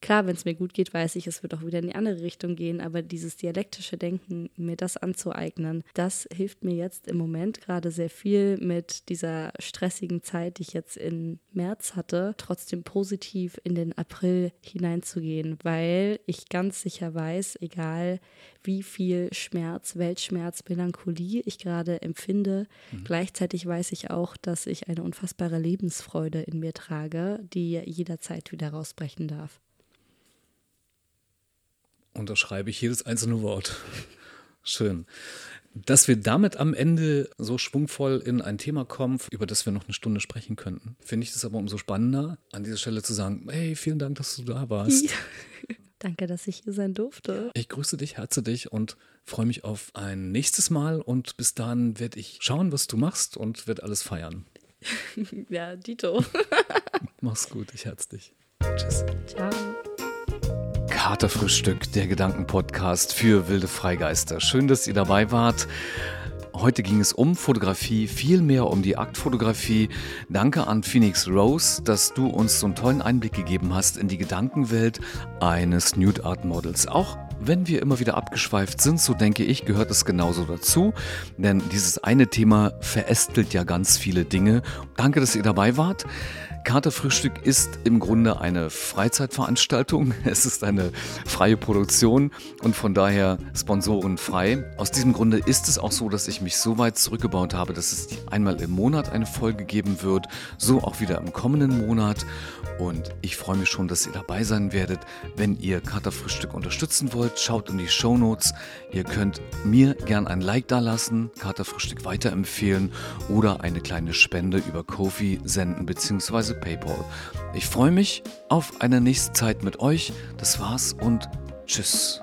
Klar, wenn es mir gut geht, weiß ich, es wird auch wieder in die andere Richtung gehen, aber dieses dialektische Denken, mir das anzueignen, das hilft mir jetzt im Moment gerade sehr viel mit dieser stressigen Zeit, die ich jetzt im März hatte, trotzdem positiv in den April hineinzugehen, weil ich ganz sicher weiß, egal wie viel Schmerz, Weltschmerz, Melancholie ich gerade empfinde, mhm. gleichzeitig weiß ich auch, dass ich eine unfassbare Lebensfreude in mir trage, die jederzeit wieder rausbrechen darf unterschreibe ich jedes einzelne Wort. Schön. dass wir damit am Ende so schwungvoll in ein Thema kommen, über das wir noch eine Stunde sprechen könnten. Finde ich das aber umso spannender, an dieser Stelle zu sagen, hey, vielen Dank, dass du da warst. Ja. Danke, dass ich hier sein durfte. Ich grüße dich, herze dich und freue mich auf ein nächstes Mal. Und bis dahin werde ich schauen, was du machst und werde alles feiern. ja, Dito. Mach's gut, ich herze dich. Tschüss. Ciao. Katerfrühstück, der Gedankenpodcast für wilde Freigeister. Schön, dass ihr dabei wart. Heute ging es um Fotografie, viel mehr um die Aktfotografie. Danke an Phoenix Rose, dass du uns so einen tollen Einblick gegeben hast in die Gedankenwelt eines Nude Art Models. Auch wenn wir immer wieder abgeschweift sind, so denke ich, gehört es genauso dazu. Denn dieses eine Thema verästelt ja ganz viele Dinge. Danke, dass ihr dabei wart. Katerfrühstück ist im Grunde eine Freizeitveranstaltung. Es ist eine freie Produktion und von daher sponsorenfrei. Aus diesem Grunde ist es auch so, dass ich mich so weit zurückgebaut habe, dass es einmal im Monat eine Folge geben wird, so auch wieder im kommenden Monat. Und ich freue mich schon, dass ihr dabei sein werdet. Wenn ihr Katerfrühstück unterstützen wollt, schaut in die Show Notes. Ihr könnt mir gern ein Like da lassen, Katerfrühstück weiterempfehlen oder eine kleine Spende über Kofi senden bzw. PayPal. Ich freue mich auf eine nächste Zeit mit euch. Das war's und tschüss.